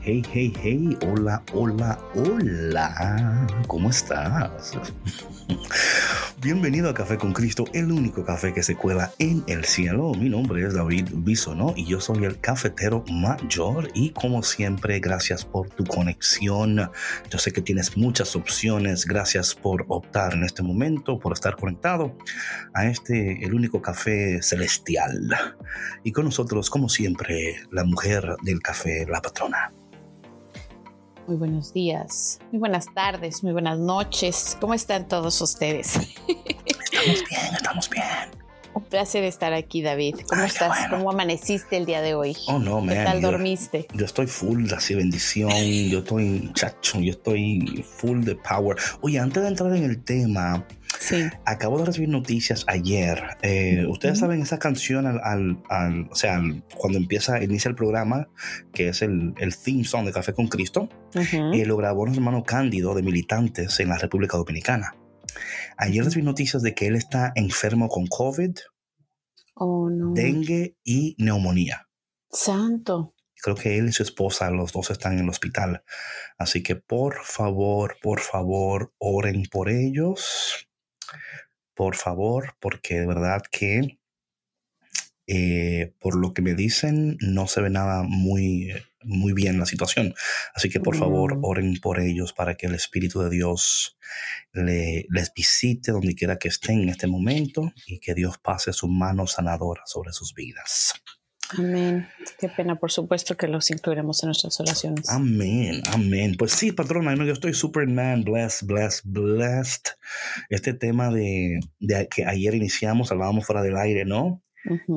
Hey, hey, hey, hola, hola, hola. ¿Cómo estás? Bienvenido a Café con Cristo, el único café que se cuela en el cielo. Mi nombre es David Bisono y yo soy el cafetero mayor. Y como siempre, gracias por tu conexión. Yo sé que tienes muchas opciones. Gracias por optar en este momento, por estar conectado a este, el único café celestial. Y con nosotros, como siempre, la mujer del café, la patrona. Muy buenos días, muy buenas tardes, muy buenas noches. ¿Cómo están todos ustedes? Estamos bien, estamos bien. Un placer estar aquí, David. ¿Cómo estás? ¿Cómo amaneciste el día de hoy? Oh, no, ¿Qué tal dormiste? Yo estoy mundo, así bendición. Yo estoy, chacho, yo estoy full de power. Oye, antes de entrar en el tema, Sí. Acabo de recibir noticias ayer. Eh, Ustedes saben esa canción al, al, o sea, cuando empieza, inicia el programa, que es el, el theme song de Café con Cristo, eh, lo grabó nuestro hermano Cándido de militantes en la República Dominicana. Ayer recibí noticias de que él está enfermo con COVID, oh, no. dengue y neumonía. Santo. Creo que él y su esposa, los dos están en el hospital. Así que por favor, por favor, oren por ellos por favor, porque de verdad que eh, por lo que me dicen no se ve nada muy, muy bien la situación. Así que por favor oren por ellos para que el Espíritu de Dios le, les visite donde quiera que estén en este momento y que Dios pase su mano sanadora sobre sus vidas. Amén. Qué pena, por supuesto que los incluiremos en nuestras oraciones. Amén, amén. Pues sí, patrona, yo estoy Superman, blessed, blessed, blessed. Este tema de, que ayer iniciamos, hablábamos fuera del aire, ¿no?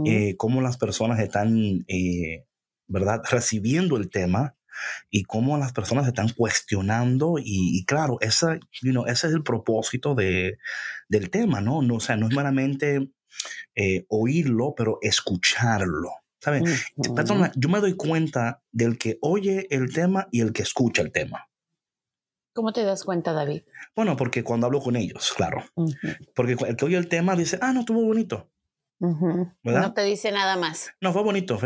Eh, cómo las personas están, eh, ¿verdad?, recibiendo el tema y cómo las personas están cuestionando y, claro, esa, you ese es el propósito de, del tema, ¿no? no o sea, no es meramente eh, oírlo, pero escucharlo. ¿Sabes? yo me doy cuenta del que oye el tema y el que escucha el tema. ¿Cómo te das cuenta, David? Bueno, porque cuando hablo con ellos, claro. Porque el que oye el tema dice, ah, no, estuvo bonito. No te dice nada más. No, fue bonito.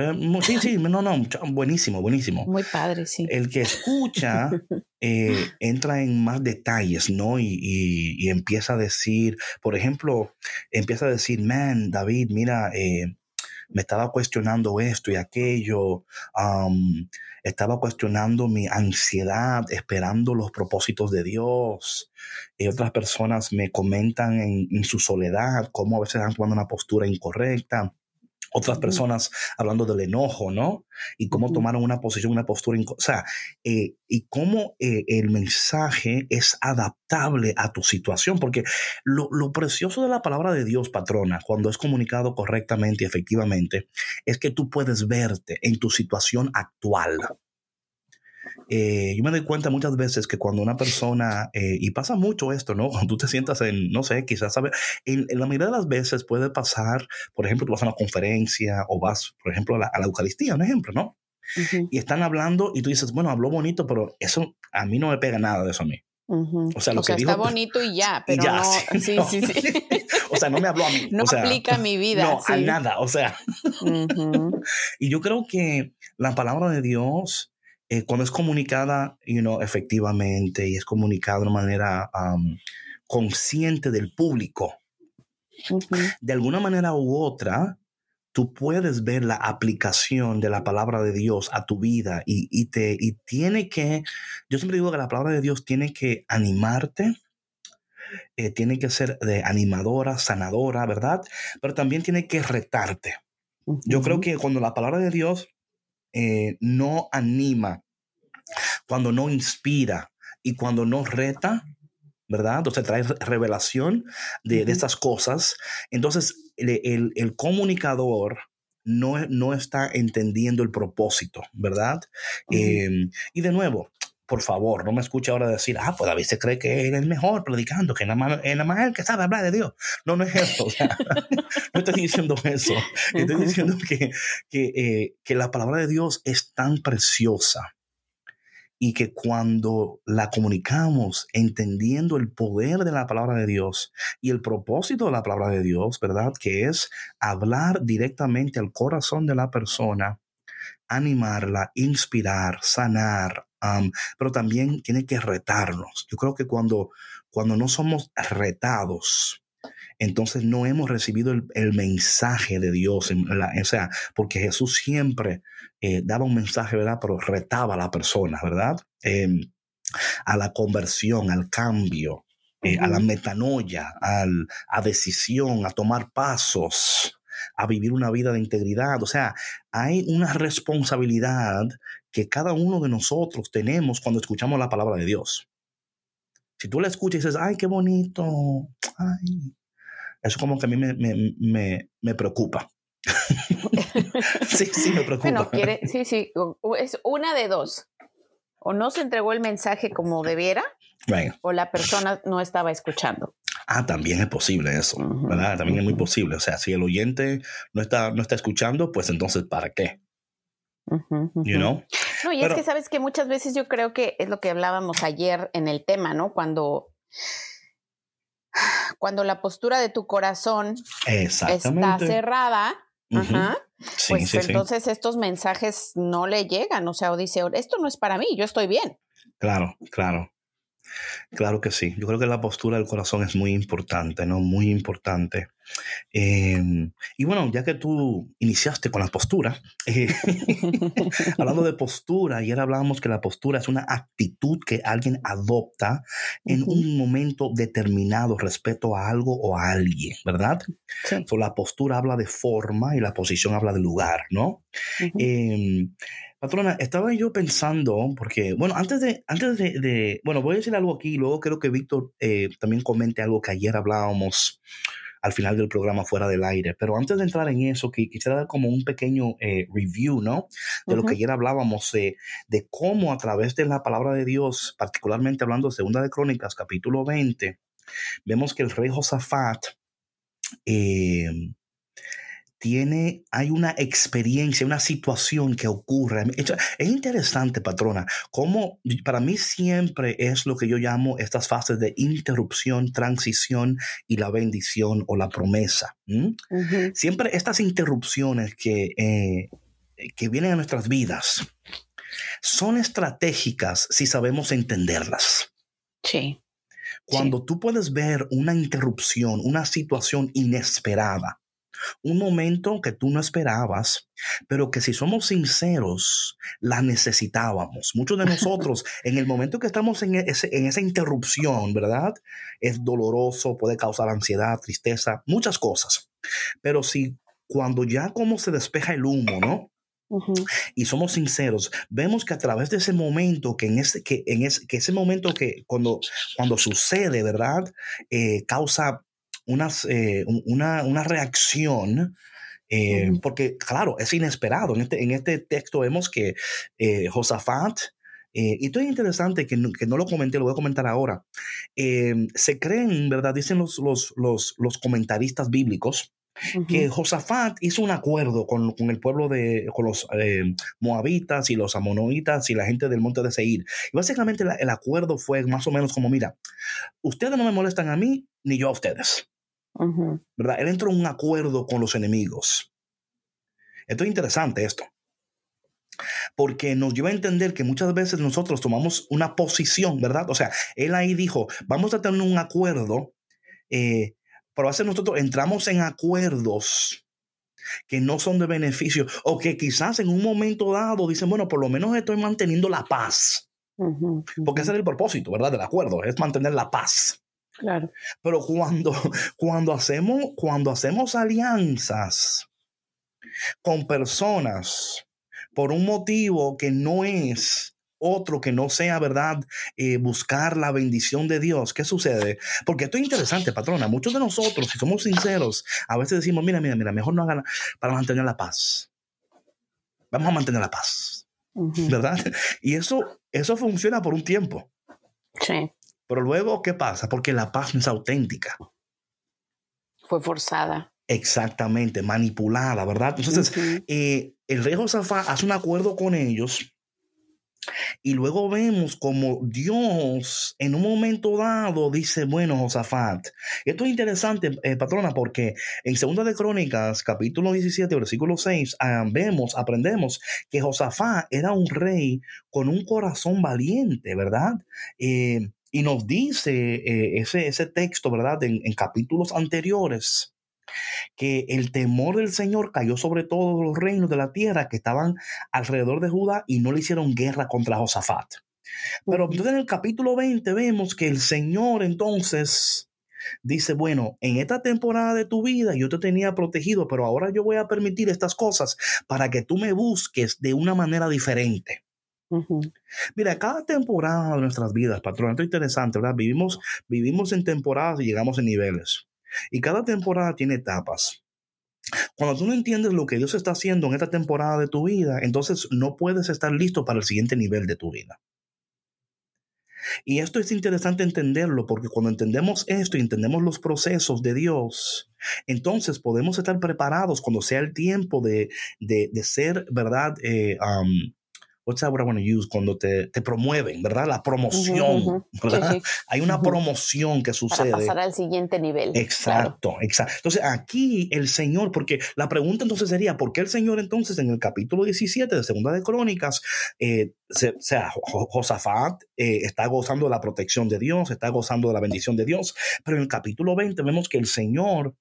sí, sí, no, no, buenísimo, buenísimo. Muy padre, sí. El que escucha eh, entra en más detalles, ¿no? Y, y, empieza a decir, por ejemplo, empieza a decir, man, David, mira, eh, me estaba cuestionando esto y aquello, estaba cuestionando mi ansiedad, esperando los propósitos de Dios. Y otras personas me comentan en, en su soledad cómo a veces han tomado una postura incorrecta otras personas hablando del enojo, ¿no? Y cómo tomaron una posición, una postura, o sea, eh, y cómo eh, el mensaje es adaptable a tu situación, porque lo, lo, precioso de la palabra de Dios, patrona, cuando es comunicado correctamente y efectivamente, es que tú puedes verte en tu situación actual. Eh, yo me doy cuenta muchas veces que cuando una persona, eh, y pasa mucho esto, ¿no? Cuando tú te sientas en, no sé, quizás, ¿sabes? En, la mayoría de las veces puede pasar, por ejemplo, tú vas a una conferencia o vas, por ejemplo, a la, Eucaristía, un ejemplo, ¿no? Y están hablando y tú dices, bueno, habló bonito, pero eso a mí no me pega nada de eso a mí. O sea, lo que está bonito y ya, pero no, sí, sí, sí, o sea, no me habló a mí. No aplica a mi vida. No, a nada, o sea. y yo creo que la palabra de Dios eh, cuando es comunicada you know, efectivamente y es comunicada de una manera consciente del público, de alguna manera u otra, tú puedes ver la aplicación de la palabra de Dios a tu vida y, te, y tiene que, yo siempre digo que la palabra de Dios tiene que animarte, eh, tiene que ser de animadora, sanadora, ¿verdad? Pero también tiene que retarte. Yo creo que cuando la palabra de Dios eh, no anima, cuando no inspira y cuando no reta, ¿verdad? Entonces trae revelación de, de estas cosas. Entonces el, el, comunicador no, no, está entendiendo el propósito, ¿verdad? Em, y de nuevo, por favor, no me escuche ahora decir, ah, pues David se cree que él es el mejor predicando, que nada más, nada más él que sabe hablar de Dios. No, no es eso. no estoy diciendo eso. Estoy diciendo que, que, eh, que la palabra de Dios es tan preciosa y que cuando la comunicamos entendiendo el poder de la palabra de Dios y el propósito de la palabra de Dios, ¿verdad? Que es hablar directamente al corazón de la persona, animarla, inspirar, sanar, pero también tiene que retarnos. Yo creo que cuando, cuando no somos retados, entonces no hemos recibido el, mensaje de Dios. o sea, porque Jesús siempre eh, daba un mensaje, ¿verdad? Pero retaba a la persona, ¿verdad? Em, a la conversión, al cambio, eh, a la metanoia, al, a decisión, a tomar pasos, a vivir una vida de integridad. O sea, hay una responsabilidad que cada uno de nosotros tenemos cuando escuchamos la palabra de Dios. Si tú la escuchas y dices, ay, qué bonito, ay, eso como que a mí me, me, preocupa. sí, sí, me preocupa. Bueno, quiere, sí, sí, es una de dos. O no se entregó el mensaje como debiera, o la persona no estaba escuchando. Ah, también es posible eso, ¿verdad? También es muy posible. O sea, si el oyente no está, no está escuchando, pues entonces, ¿para qué? You know? No, y es que sabes que muchas veces yo creo que es lo que hablábamos ayer en el tema, ¿no? Cuando cuando la postura de tu corazón está cerrada, pues entonces estos mensajes no le llegan, o sea, o dice, esto no es para mí, yo estoy bien. Claro, claro. Claro que sí. Yo creo que la postura del corazón es muy importante, ¿no? Muy importante. Em, y bueno, ya que tú iniciaste con la postura, eh, hablando de postura, ayer hablábamos que la postura es una actitud que alguien adopta en un momento determinado respecto a algo o a alguien, ¿verdad? Sí. la postura habla de forma y la posición habla de lugar, ¿no? Patrona, estaba yo pensando, porque, bueno, antes de, antes de, bueno, voy a decir algo aquí, luego creo que Víctor eh, también comente algo que ayer hablábamos al final del programa fuera del aire, pero antes de entrar en eso, quisiera dar como un pequeño eh, review, ¿no? De lo que ayer hablábamos, eh, de cómo a través de la palabra de Dios, particularmente hablando de Segunda de Crónicas, capítulo 20, vemos que el rey Josafat, eh, tiene, hay una experiencia, una situación que ocurre. Es interesante, patrona, como para mí siempre es lo que yo llamo estas fases de interrupción, transición y la bendición o la promesa. Siempre estas interrupciones que, eh, que vienen a nuestras vidas son estratégicas si sabemos entenderlas. Sí. Cuando tú puedes ver una interrupción, una situación inesperada, un momento que tú no esperabas, pero que si somos sinceros, la necesitábamos. Muchos de nosotros, en el momento que estamos en, en esa interrupción, ¿verdad? Es doloroso, puede causar ansiedad, tristeza, muchas cosas. Pero si cuando ya como se despeja el humo, ¿no? Y somos sinceros, vemos que a través de ese momento, que en ese, que en ese, que ese momento que cuando, cuando sucede, ¿verdad? Eh, causa eh, una, una, reacción, eh, porque claro, es inesperado. En este, en este texto vemos que eh, Josafat, y esto es interesante que no, que no, lo comenté, lo voy a comentar ahora, se creen, ¿verdad? Dicen los, los, los, los comentaristas bíblicos, que Josafat hizo un acuerdo con, con el pueblo de, con los moabitas y los amonoitas y la gente del monte de Seir. Y básicamente el acuerdo fue más o menos como, mira, ustedes no me molestan a mí, ni yo a ustedes. ¿Verdad? Él entró en un acuerdo con los enemigos. Esto es interesante esto. Porque nos lleva a entender que muchas veces nosotros tomamos una posición, ¿verdad? O sea, él ahí dijo, vamos a tener un acuerdo, eh, pero a veces nosotros entramos en acuerdos que no son de beneficio o que quizás en un momento dado dicen, bueno, por lo menos estoy manteniendo la paz. Porque ese es el propósito, ¿verdad? Del acuerdo, es mantener la paz. Claro. Pero cuando, cuando, hacemos, cuando hacemos alianzas con personas por un motivo que no es otro que no sea, ¿verdad? Eh, buscar la bendición de Dios. ¿Qué sucede? Porque esto es interesante, patrona. Muchos de nosotros, si somos sinceros, a veces decimos, mira, mira, mira, mejor no hagan para mantener la paz. Vamos a mantener la paz. ¿Verdad? Y eso, eso funciona por un tiempo. Sí. Pero luego, ¿qué pasa? Porque la paz no es auténtica. Fue forzada. Exactamente, manipulada, ¿verdad? Entonces, eh, el rey Josafá hace un acuerdo con ellos y luego vemos como Dios en un momento dado dice, bueno, Josafat, esto es interesante, eh, patrona, porque en Segunda de Crónicas, capítulo 17, versículo 6, ah, vemos, aprendemos que Josafat era un rey con un corazón valiente, ¿verdad? Eh, y nos dice eh, ese, ese texto, ¿verdad? En, en capítulos anteriores que el temor del Señor cayó sobre todos los reinos de la tierra que estaban alrededor de Judá y no le hicieron guerra contra Josafat. Pero entonces en el capítulo 20 vemos que el Señor entonces dice, bueno, en esta temporada de tu vida yo te tenía protegido, pero ahora yo voy a permitir estas cosas para que tú me busques de una manera diferente. Mira, cada temporada de nuestras vidas, patrón, esto es interesante, ¿verdad? Vivimos, vivimos en temporadas y llegamos en niveles. Y cada temporada tiene etapas. Cuando tú no entiendes lo que Dios está haciendo en esta temporada de tu vida, entonces no puedes estar listo para el siguiente nivel de tu vida. Y esto es interesante entenderlo porque cuando entendemos esto y entendemos los procesos de Dios, entonces podemos estar preparados cuando sea el tiempo de, ser, ¿verdad? Eh, what's that word I want to use? Cuando te, te promueven, ¿verdad? La promoción, ¿verdad? Hay una promoción que sucede. Para pasar al siguiente nivel. Exacto, exacto. Entonces aquí el Señor, porque la pregunta entonces sería, ¿por qué el Señor entonces en el capítulo 17 de Segunda de Crónicas, eh, o sea, Josafat eh, está gozando de la protección de Dios, está gozando de la bendición de Dios, pero en el capítulo 20 vemos que el Señor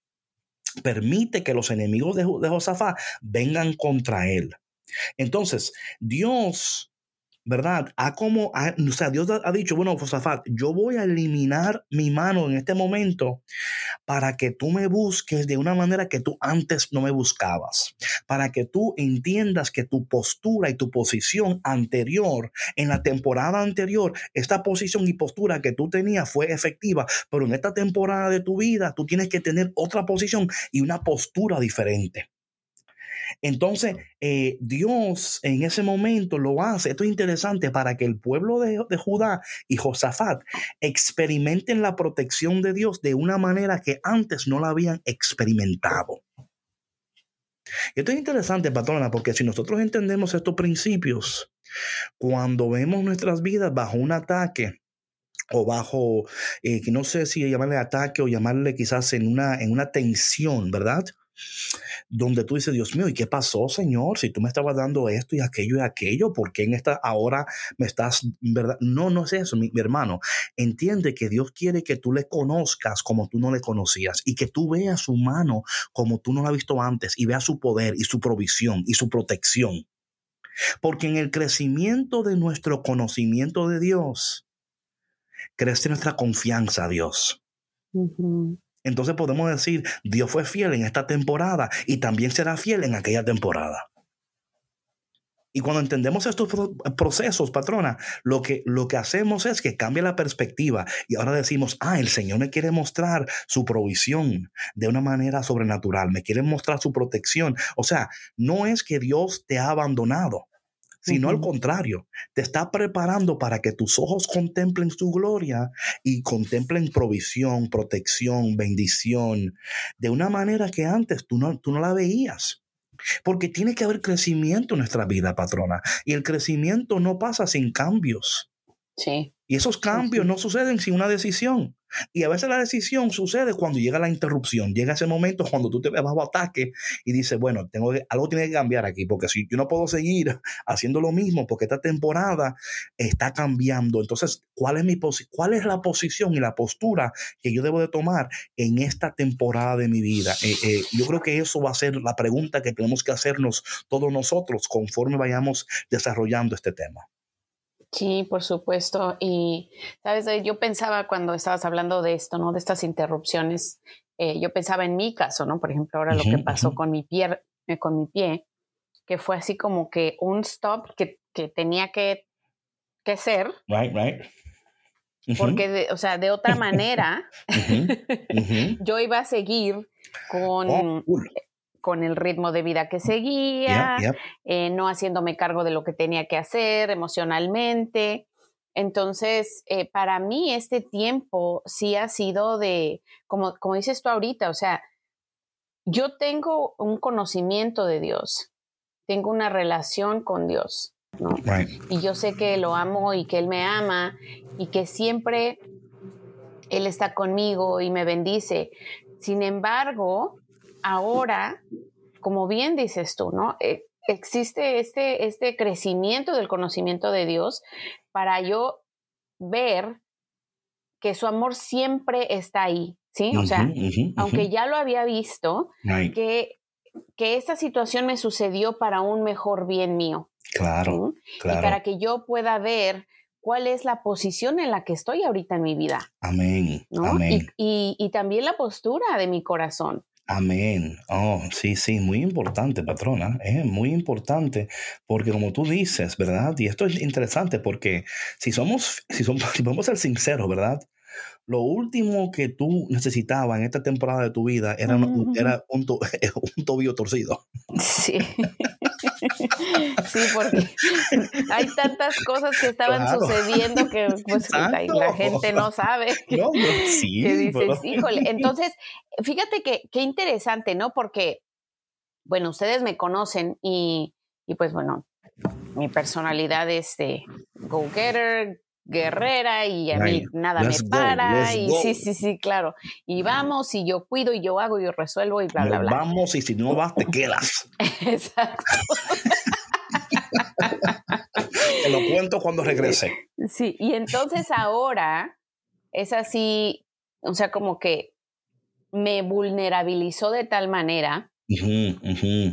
permite que los enemigos de, de Josafat vengan contra él. Entonces, Dios ¿verdad? A como, o sea, Dios ha dicho, bueno, Fosafat, yo voy a eliminar mi mano en este momento para que tú me busques de una manera que tú antes no me buscabas, para que tú entiendas que tu postura y tu posición anterior, en la temporada anterior, esta posición y postura que tú tenías fue efectiva, pero en esta temporada de tu vida tú tienes que tener otra posición y una postura diferente. Entonces, eh, Dios en ese momento lo hace. Esto es interesante para que el pueblo de, Judá y Josafat experimenten la protección de Dios de una manera que antes no la habían experimentado. Esto es interesante, patrona, porque si nosotros entendemos estos principios, cuando vemos nuestras vidas bajo un ataque, o bajo, eh, que no sé si llamarle ataque o llamarle quizás en una, en una tensión, ¿verdad? Donde tú dices, Dios mío, ¿y qué pasó, Señor? Si tú me estabas dando esto y aquello y aquello, ¿por qué en esta ahora me estás, verdad? No, no es eso, mi, hermano. Entiende que Dios quiere que tú le conozcas como tú no le conocías y que tú veas su mano como tú no la has visto antes y veas su poder y su provisión y su protección. Porque en el crecimiento de nuestro conocimiento de Dios, crece nuestra confianza a Dios entonces podemos decir, Dios fue fiel en esta temporada y también será fiel en aquella temporada. Y cuando entendemos estos procesos, patrona, lo que, lo que hacemos es que cambia la perspectiva y ahora decimos, ah, el Señor me quiere mostrar su provisión de una manera sobrenatural, me quiere mostrar su protección. O sea, no es que Dios te ha abandonado, sino al contrario, te está preparando para que tus ojos contemplen su gloria y contemplen provisión, protección, bendición, de una manera que antes tú no, tú no la veías. Porque tiene que haber crecimiento en nuestra vida, patrona. Y el crecimiento no pasa sin cambios. Sí. Y esos cambios no suceden sin una decisión. Y a veces la decisión sucede cuando llega la interrupción, llega ese momento cuando tú te ves bajo ataque y dices, bueno, tengo algo tiene que cambiar aquí, porque si yo no puedo seguir haciendo lo mismo, porque esta temporada está cambiando. Entonces, ¿cuál es, mi cuál es la posición y la postura que yo debo de tomar en esta temporada de mi vida? Eh, eh, yo creo que eso va a ser la pregunta que tenemos que hacernos todos nosotros conforme vayamos desarrollando este tema. Sí, por supuesto. Y, sabes, yo pensaba cuando estabas hablando de esto, ¿no? De estas interrupciones, eh, yo pensaba en mi caso, ¿no? Por ejemplo, ahora lo que pasó con mi, eh, con mi pie, que fue así como que un stop que, que tenía que, que ser. Right, right. Porque, o sea, de otra manera, yo iba a seguir con, oh, con el ritmo de vida que seguía, eh, no haciéndome cargo de lo que tenía que hacer emocionalmente. Entonces, eh, para mí este tiempo sí ha sido de, como, como dices tú ahorita, o sea, yo tengo un conocimiento de Dios, tengo una relación con Dios, ¿no? Y yo sé que lo amo y que Él me ama y que siempre Él está conmigo y me bendice. Sin embargo, ahora, como bien dices tú, ¿no? Eh, existe este, este crecimiento del conocimiento de Dios para yo ver que su amor siempre está ahí, ¿sí? O sea, aunque ya lo había visto, que, que esta situación me sucedió para un mejor bien mío. Claro, claro. Y para que yo pueda ver cuál es la posición en la que estoy ahorita en mi vida. Amén. Amén. Y, y, también la postura de mi corazón. Amén. Oh, sí, sí, muy importante, patrona. ¿eh? Muy importante, porque como tú dices, ¿verdad? Y esto es interesante porque si somos, si somos, si podemos ser sinceros, ¿verdad? Lo último que tú necesitabas en esta temporada de tu vida era, un, era un, un tobillo torcido. Sí. Sí, porque hay tantas cosas que estaban sucediendo que pues, la gente no sabe. No, sí, que dices, híjole. Entonces, fíjate que qué interesante, ¿no? Porque, bueno, ustedes me conocen y, y pues bueno, mi personalidad es de go-getter, guerrera y a mí nada me para y sí, sí, sí, claro. Y vamos y yo cuido y yo hago y yo resuelvo y bla, bla, bla. Vamos y si no vas te quedas. Exacto. te lo cuento cuando regrese. Sí, y entonces ahora es así, o sea, como que me vulnerabilizó de tal manera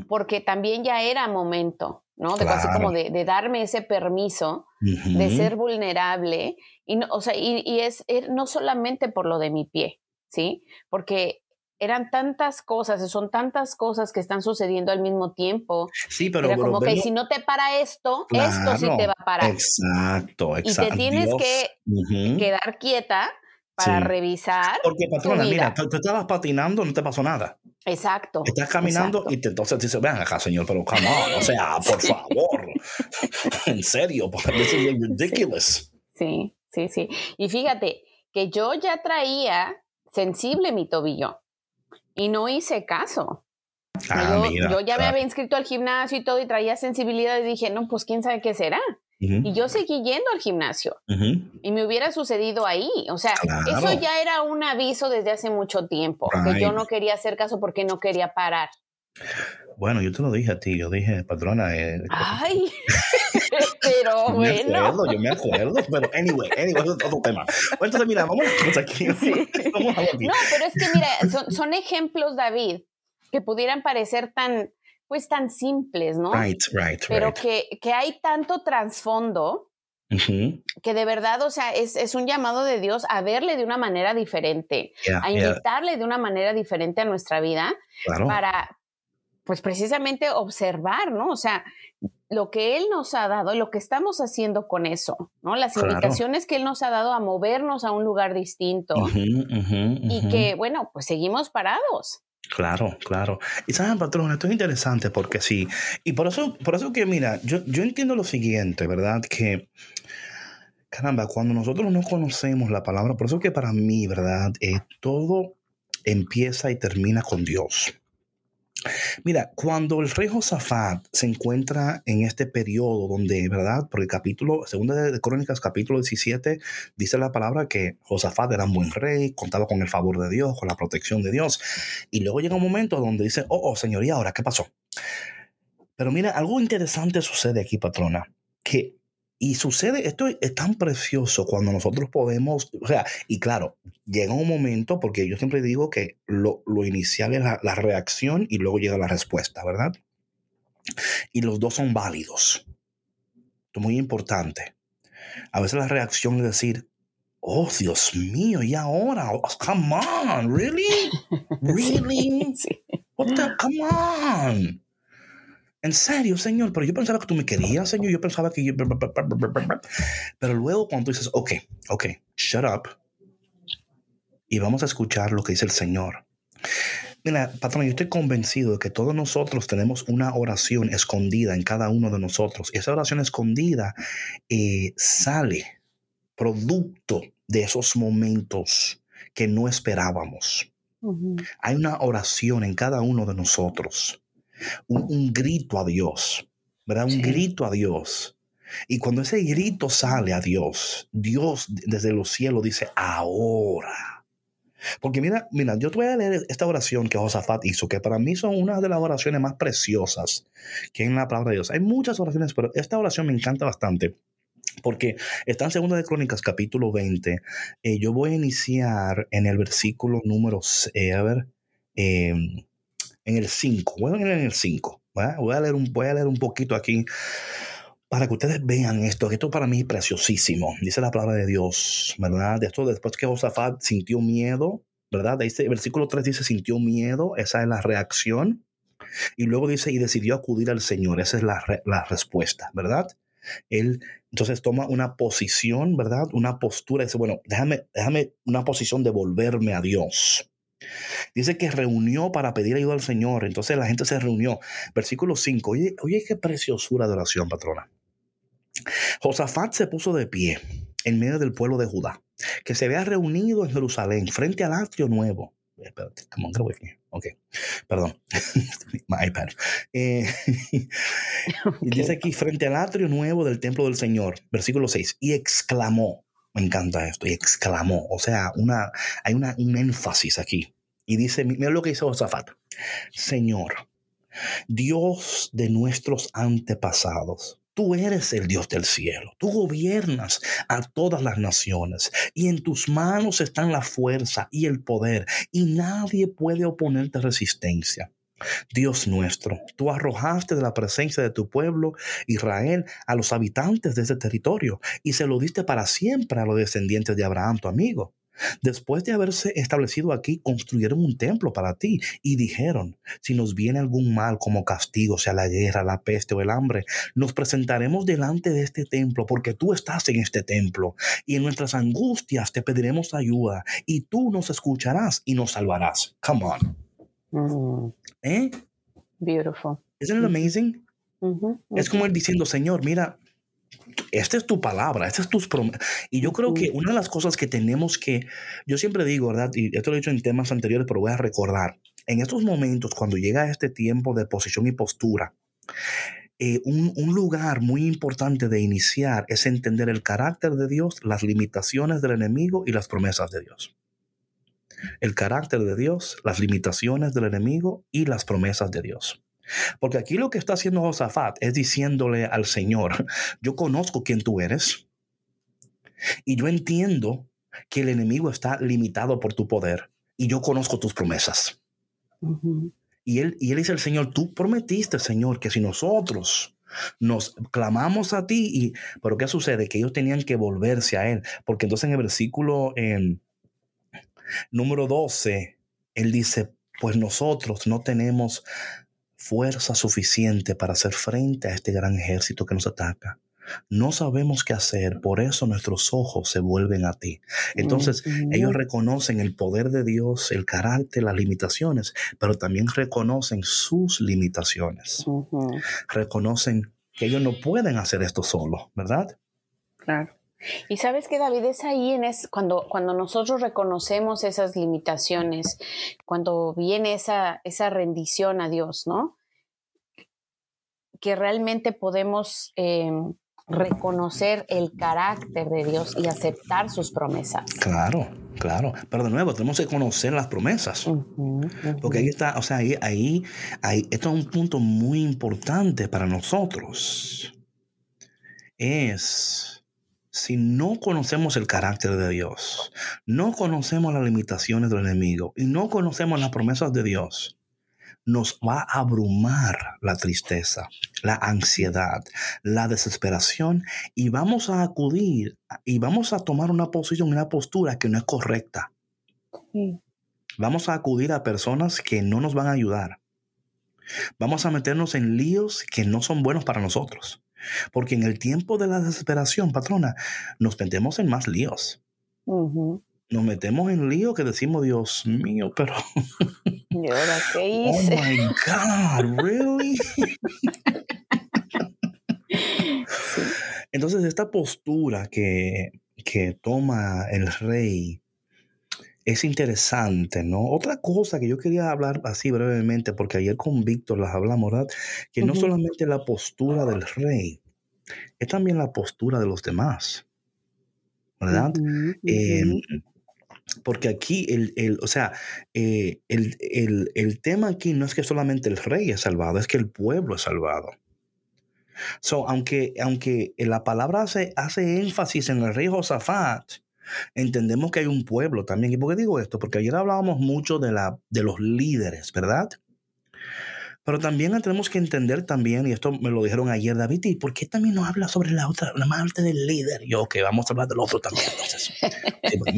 porque también ya era momento ¿no? De casi como de, darme ese permiso de ser vulnerable. Y, no, o sea, y, es, no solamente por lo de mi pie, ¿sí? Porque eran tantas cosas, son tantas cosas que están sucediendo al mismo tiempo. Sí, pero, como que si no te para esto, esto sí te va a parar. Exacto, exacto. Y te tienes que quedar quieta para revisar. Porque, patrona, mira, tú, estabas patinando, no te pasó nada. Exacto. Estás caminando y te, entonces dices, vean acá, señor, pero come on, o sea, por favor. en serio, porque this is ridiculous. Sí, sí, sí. Y fíjate que yo ya traía sensible mi tobillo y no hice caso. Ah, yo, ya me había inscrito al gimnasio y todo y traía sensibilidad y dije, no, pues quién sabe qué será. Y yo seguí yendo al gimnasio. Y me hubiera sucedido ahí. O sea, eso ya era un aviso desde hace mucho tiempo, que yo no quería hacer caso porque no quería parar. Bueno, yo te lo dije a ti, yo dije, patrona. Eh, Ay, pero bueno. yo me acuerdo, pero anyway, anyway, es otro tema. entonces, mira, vamos a aquí. Vamos a No, pero es que, mira, son, son ejemplos, David, que pudieran parecer tan, pues tan simples, ¿no? Right, right, Pero Que, que hay tanto trasfondo que de verdad, o sea, es, es, un llamado de Dios a verle de una manera diferente, a invitarle de una manera diferente a nuestra vida para, pues precisamente observar, ¿no? O sea, lo que Él nos ha dado, lo que estamos haciendo con eso, ¿no? Las invitaciones que Él nos ha dado a movernos a un lugar distinto y que, bueno, pues seguimos parados. Claro, claro. Y saben, patrón, esto es interesante porque sí. Y por eso, por eso que, mira, yo, yo entiendo lo siguiente, ¿verdad? Que, caramba, cuando nosotros no conocemos la palabra, por eso que para mí, ¿verdad? Eh, todo empieza y termina con Dios. Mira, cuando el rey Josafat se encuentra en este periodo donde, ¿verdad? Porque el capítulo, segunda de Crónicas, capítulo 17, dice la palabra que Josafat era un buen rey, contaba con el favor de Dios, con la protección de Dios. Y luego llega un momento donde dice, oh, oh, señoría, ahora, ¿qué pasó? Pero mira, algo interesante sucede aquí, patrona, que y sucede, esto es tan precioso cuando nosotros podemos, o sea, y claro, llega un momento, porque yo siempre digo que lo, inicial es la, reacción y luego llega la respuesta, ¿verdad? Y los dos son válidos. Esto es muy importante. A veces la reacción es decir, oh Dios mío, y ahora, oh, come on, really? Really? What the, come on. En serio, Señor, pero yo pensaba que tú me querías, Señor. Yo pensaba que yo... Pero luego cuando tú dices, ok, ok, shut up. Y vamos a escuchar lo que dice el Señor. Mira, patrón, yo estoy convencido de que todos nosotros tenemos una oración escondida en cada uno de nosotros. Esa oración escondida eh, sale producto de esos momentos que no esperábamos. Hay una oración en cada uno de nosotros un, grito a Dios, ¿verdad? Un grito a Dios. Y cuando ese grito sale a Dios, Dios desde los cielos dice, ahora. Porque mira, mira, yo te voy a leer esta oración que Josafat hizo, que para mí son una de las oraciones más preciosas que en la palabra de Dios. Hay muchas oraciones, pero esta oración me encanta bastante. Porque está en Segunda de Crónicas, capítulo 20. Eh, yo voy a iniciar en el versículo número, eh, a ver, eh, en el 5. Voy a leer en el 5. Voy a leer un, voy a leer un poquito aquí para que ustedes vean esto, esto para mí es preciosísimo. Dice la palabra de Dios, ¿verdad? De esto después que Josafat sintió miedo, ¿verdad? De este versículo 3 dice sintió miedo, esa es la reacción. Y luego dice, y decidió acudir al Señor, esa es la, la respuesta, ¿verdad? Él entonces toma una posición, ¿verdad? Una postura, dice, bueno, déjame, déjame una posición de volverme a Dios. Dice que reunió para pedir ayuda al Señor. Entonces la gente se reunió. Versículo 5. Oye, oye, qué preciosura de oración, patrona. Josafat se puso de pie en medio del pueblo de Judá, que se había reunido en Jerusalén frente al atrio nuevo. Espérate, come on, Ok, perdón. My iPad. Eh, dice aquí, frente al atrio nuevo del templo del Señor, versículo 6, y exclamó, me encanta esto, y exclamó, o sea, una, hay un énfasis aquí. Y dice, mira lo que dice Josafat, Señor, Dios de nuestros antepasados, Tú eres el Dios del cielo, tú gobiernas a todas las naciones y en tus manos están la fuerza y el poder y nadie puede oponerte resistencia. Dios nuestro, tú arrojaste de la presencia de tu pueblo Israel a los habitantes de ese territorio y se lo diste para siempre a los descendientes de Abraham, tu amigo. Después de haberse establecido aquí, construyeron un templo para ti y dijeron, si nos viene algún mal como castigo, sea la guerra, la peste o el hambre, nos presentaremos delante de este templo porque tú estás en este templo y en nuestras angustias te pediremos ayuda y tú nos escucharás y nos salvarás. Come on. Mm. ¿Eh? Beautiful. Isn't it amazing? Es como él diciendo, Señor, mira, esta es tu palabra, esta es tus promesas. Y yo creo que una de las cosas que tenemos que, yo siempre digo, ¿verdad? Y esto lo he dicho en temas anteriores, pero voy a recordar, en estos momentos, cuando llega este tiempo de posición y postura, eh, un, un, lugar muy importante de iniciar es entender el carácter de Dios, las limitaciones del enemigo y las promesas de Dios. El carácter de Dios, las limitaciones del enemigo y las promesas de Dios. Porque aquí lo que está haciendo Josafat es diciéndole al Señor, yo conozco quién tú eres y yo entiendo que el enemigo está limitado por tu poder y yo conozco tus promesas. y, él, y él dice al Señor, tú prometiste, Señor, que si nosotros nos clamamos a ti, y, pero ¿qué sucede? Que ellos tenían que volverse a Él, porque entonces en el versículo en número 12, Él dice, pues nosotros no tenemos fuerza suficiente para hacer frente a este gran ejército que nos ataca. No sabemos qué hacer, por eso nuestros ojos se vuelven a ti. Entonces, ellos reconocen el poder de Dios, el carácter, las limitaciones, pero también reconocen sus limitaciones. Reconocen que ellos no pueden hacer esto solo, ¿verdad? Claro. Y sabes que David es ahí en es cuando, cuando nosotros reconocemos esas limitaciones, cuando viene esa, esa rendición a Dios, ¿no? Que realmente podemos em, reconocer el carácter de Dios y aceptar sus promesas. Claro, claro. Pero de nuevo, tenemos que conocer las promesas. Porque ahí está, o sea, ahí, ahí, ahí, esto es un punto muy importante para nosotros. Es si no conocemos el carácter de Dios, no conocemos las limitaciones del enemigo y no conocemos las promesas de Dios, nos va a abrumar la tristeza, la ansiedad, la desesperación y vamos a acudir y vamos a tomar una posición, una postura que no es correcta. Vamos a acudir a personas que no nos van a ayudar. Vamos a meternos en líos que no son buenos para nosotros. Porque en el tiempo de la desesperación, patrona, nos metemos en más líos. Nos metemos en líos que decimos, Dios mío, pero... ¿Y ahora qué hice? Oh my God, really? Entonces, esta postura que, que toma el rey es interesante, ¿no? Otra cosa que yo quería hablar así brevemente, porque ayer con Víctor las hablamos, ¿verdad? Que no solamente la postura del rey, es también la postura de los demás, ¿verdad? Em, porque aquí, el, o sea, eh, el, tema aquí no es que solamente el rey es salvado, es que el pueblo es salvado. So, aunque, aunque la palabra hace, hace énfasis en el rey Josafat, entendemos que hay un pueblo también. ¿Y por qué digo esto? Porque ayer hablábamos mucho de, la, de los líderes, ¿verdad? Pero también tenemos que entender también, y esto me lo dijeron ayer, David, ¿y por qué también no habla sobre la otra, la parte del líder? Yo, que vamos a hablar del otro también. Entonces,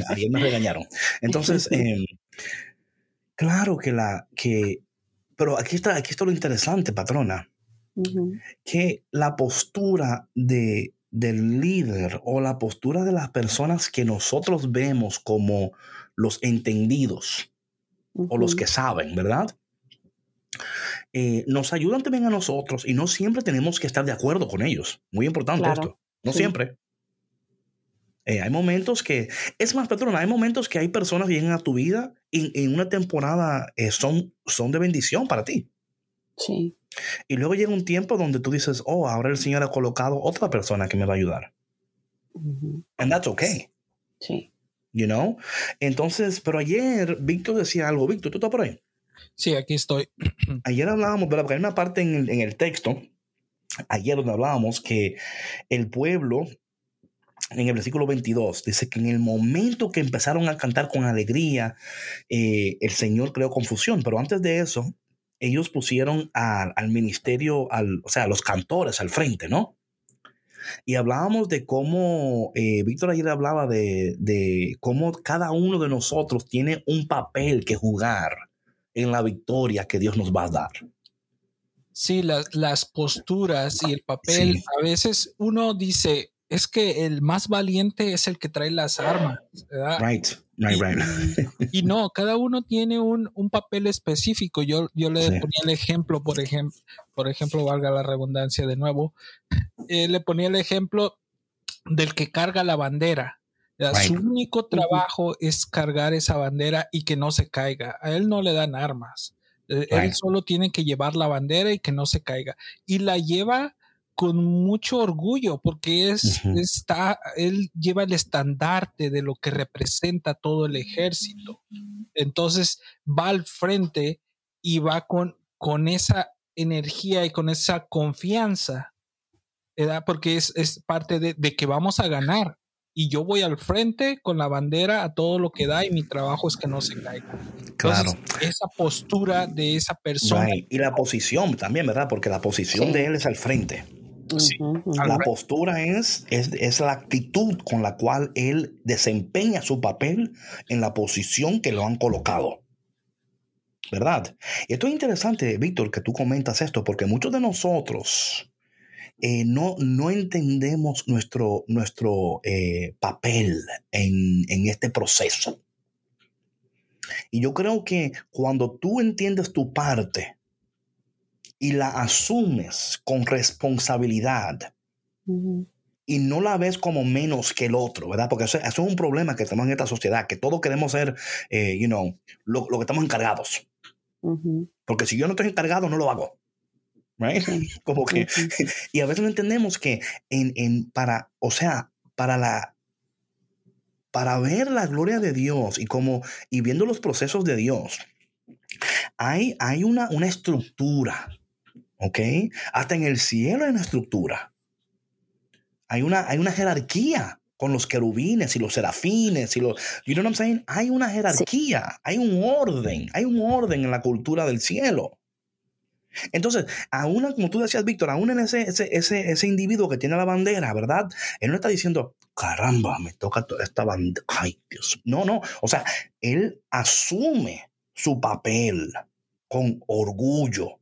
ayer me regañaron. Entonces, em, claro que la, que, pero aquí está, aquí está lo interesante, patrona, que la postura de, del líder o la postura de las personas que nosotros vemos como los entendidos o los que saben, ¿verdad? Eh, nos ayudan también a nosotros y no siempre tenemos que estar de acuerdo con ellos. Muy importante esto. No siempre. Eh, hay momentos que, es más, patrón, hay momentos que hay personas que llegan a tu vida y en una temporada eh, son, son de bendición para ti. Sí. Y luego llega un tiempo donde tú dices, oh, ahora el Señor ha colocado otra persona que me va a ayudar. And that's okay. Sí. You know? Entonces, pero ayer Víctor decía algo. Víctor, ¿tú estás por ahí? Sí, aquí estoy. Ayer hablábamos, ¿verdad? Porque hay una parte en el, en el texto, ayer donde hablábamos que el pueblo, en el versículo 22, dice que en el momento que empezaron a cantar con alegría, eh, el Señor creó confusión. Pero antes de eso, ellos pusieron al ministerio, al, o sea, a los cantores al frente, ¿no? Y hablábamos de cómo, eh, Víctor ayer hablaba de, de, cómo cada uno de nosotros tiene un papel que jugar en la victoria que Dios nos va a dar. Sí, las posturas y el papel, a veces uno dice, es que el más valiente es el que trae las armas. ¿verdad? Right, right, right. Y, no, cada uno tiene un, un papel específico. Yo, yo le ponía el ejemplo, por ejemplo, por ejemplo, valga la redundancia de nuevo, eh, le ponía el ejemplo del que carga la bandera. Su único trabajo es cargar esa bandera y que no se caiga. A él no le dan armas. Eh, él solo tiene que llevar la bandera y que no se caiga. Y la lleva con mucho orgullo porque es, está, él lleva el estandarte de lo que representa todo el ejército. Entonces va al frente y va con, con esa energía y con esa confianza, ¿verdad? porque es, es parte de, de, que vamos a ganar. Y yo voy al frente con la bandera a todo lo que da y mi trabajo es que no se caiga. claro. Esa postura de esa persona. Y la posición también, ¿verdad? Porque la posición de él es al frente. La postura es, es, la actitud con la cual él desempeña su papel en la posición que lo han colocado. ¿Verdad? Y esto es interesante, Víctor, que tú comentas esto, porque muchos de nosotros eh, no, no entendemos nuestro, nuestro eh, papel en, en este proceso. Y yo creo que cuando tú entiendes tu parte, y la asumes con responsabilidad y no la ves como menos que el otro, ¿verdad? Porque eso, es un problema que tenemos en esta sociedad, que todos queremos ser, eh, you know, lo, que estamos encargados. Porque si yo no estoy encargado, no lo hago. Right? Como que, y a veces no entendemos que en, en, para, o sea, para la, para ver la gloria de Dios y como, y viendo los procesos de Dios, hay, hay una, una estructura ¿ok? Hasta en el cielo hay una estructura. Hay una, hay una jerarquía con los querubines y los serafines y los... You know what I'm saying? Hay una jerarquía, hay un orden, hay un orden en la cultura del cielo. Entonces, aún, como tú decías, Víctor, aún en ese, ese, ese, ese, individuo que tiene la bandera, ¿verdad? Él no está diciendo, caramba, me toca esta bandera. Ay, Dios. No, no. O sea, él asume su papel con orgullo,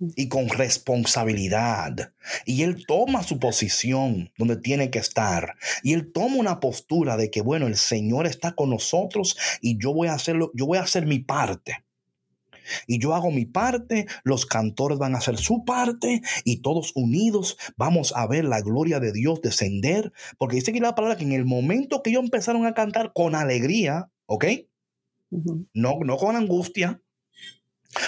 y con responsabilidad. Y él toma su posición donde tiene que estar. Y él toma una postura de que, bueno, el Señor está con nosotros y yo voy a hacerlo, yo voy a hacer mi parte. Y yo hago mi parte, los cantores van a hacer su parte y todos unidos vamos a ver la gloria de Dios descender. Porque dice aquí la palabra que en el momento que ellos empezaron a cantar con alegría, ¿ok? no, no con angustia,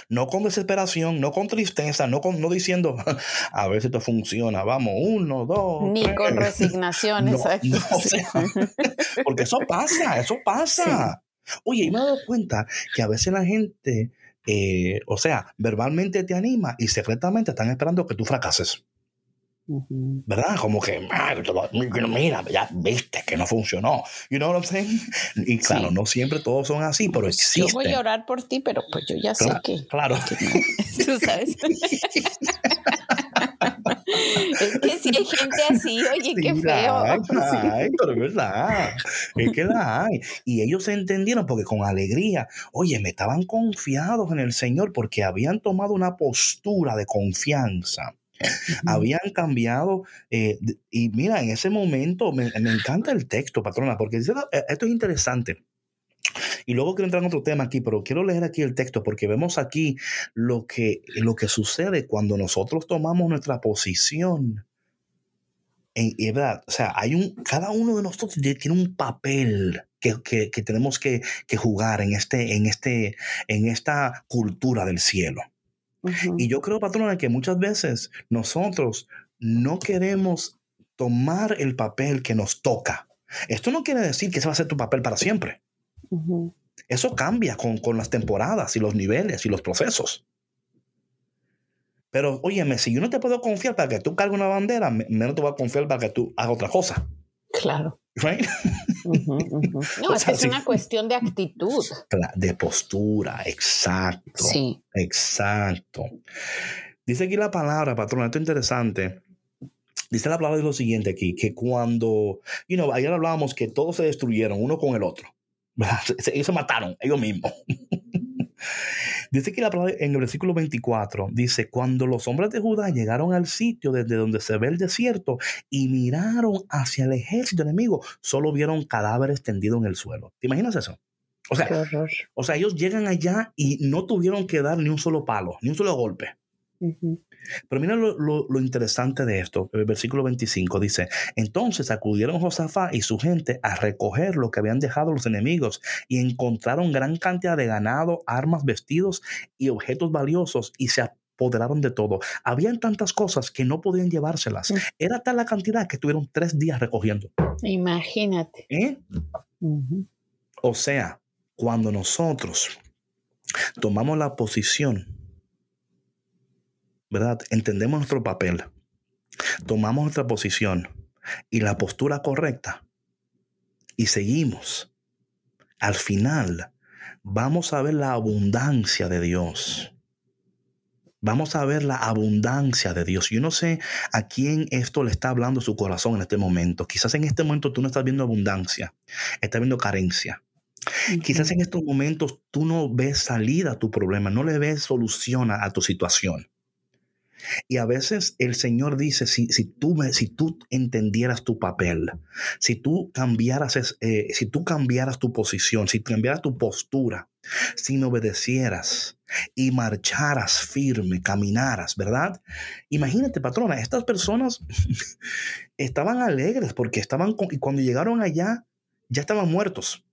no con desesperación, no con tristeza, no, con, no diciendo, a ver si esto funciona, vamos, uno, dos. Ni con resignación, exacto. porque eso pasa, eso pasa. Oye, y me he dado cuenta que a veces la gente, eh, o sea, verbalmente te anima y secretamente están esperando que tú fracases. ¿Verdad? Como que, mira, ya viste que no funcionó. You know what I'm saying? Y claro, no siempre todos son así, pero existe. Yo voy a orar por ti, pero pues yo ya sé que. Claro. Tú sabes. es que si hay gente así, oye, qué feo. Hay, pero es verdad. Es que la hay. Y ellos se entendieron porque con alegría, oye, me estaban confiados en el Señor porque habían tomado una postura de confianza habían cambiado. Eh, y mira, en ese momento me, encanta el texto, patrona, porque eh, esto es interesante. Y luego quiero entrar en otro tema aquí, pero quiero leer aquí el texto porque vemos aquí lo que, lo que sucede cuando nosotros tomamos nuestra posición. En, verdad, o sea, hay un, cada uno de nosotros tiene un papel que, tenemos que, que, jugar en, este, en, este, en esta cultura del cielo. Y yo creo, patrona, que muchas veces nosotros no queremos tomar el papel que nos toca. Esto no quiere decir que ese va a ser tu papel para siempre. Eso cambia con, con, las temporadas y los niveles y los procesos. Pero, óyeme, si yo no te puedo confiar para que tú cargues una bandera, menos te voy a confiar para que tú hagas otra cosa. Claro. No, es que es una cuestión de actitud. De postura, exacto. Sí. Exacto. Dice aquí la palabra, patrón, esto es interesante. Dice la palabra de lo siguiente aquí, que cuando, you know, ayer hablábamos que todos se destruyeron uno con el otro. Ellos se mataron, ellos mismos. Dice que la palabra en el versículo 24 dice, cuando los hombres de Judá llegaron al sitio desde donde se ve el desierto y miraron hacia el ejército enemigo, solo vieron cadáveres tendidos en el suelo. ¿Te imaginas eso? O sea, o sea, ellos llegan allá y no tuvieron que dar ni un solo palo, ni un solo golpe. Pero mira lo, interesante de esto. El versículo 25 dice, entonces acudieron Josafá y su gente a recoger lo que habían dejado los enemigos y encontraron gran cantidad de ganado, armas, vestidos y objetos valiosos y se apoderaron de todo. Habían tantas cosas que no podían llevárselas. Mm. Era tal la cantidad que tuvieron tres días recogiendo. Imagínate. ¿Eh? O sea, cuando nosotros tomamos la posición ¿verdad? Entendemos nuestro papel, tomamos nuestra posición y la postura correcta y seguimos. Al final vamos a ver la abundancia de Dios. Vamos a ver la abundancia de Dios. Yo no sé a quién esto le está hablando su corazón en este momento. Quizás en este momento tú no estás viendo abundancia, estás viendo carencia. Quizás en estos momentos tú no ves salida a tu problema, no le ves solución a tu situación. Y a veces el Señor dice, si, si, tú, si tú entendieras tu papel, si tú, cambiaras, eh, si tú cambiaras tu posición, si cambiaras tu postura, si me obedecieras y marcharas firme, caminaras, ¿verdad? Imagínate, patrona, estas personas estaban alegres porque estaban, y cuando llegaron allá, ya estaban muertos.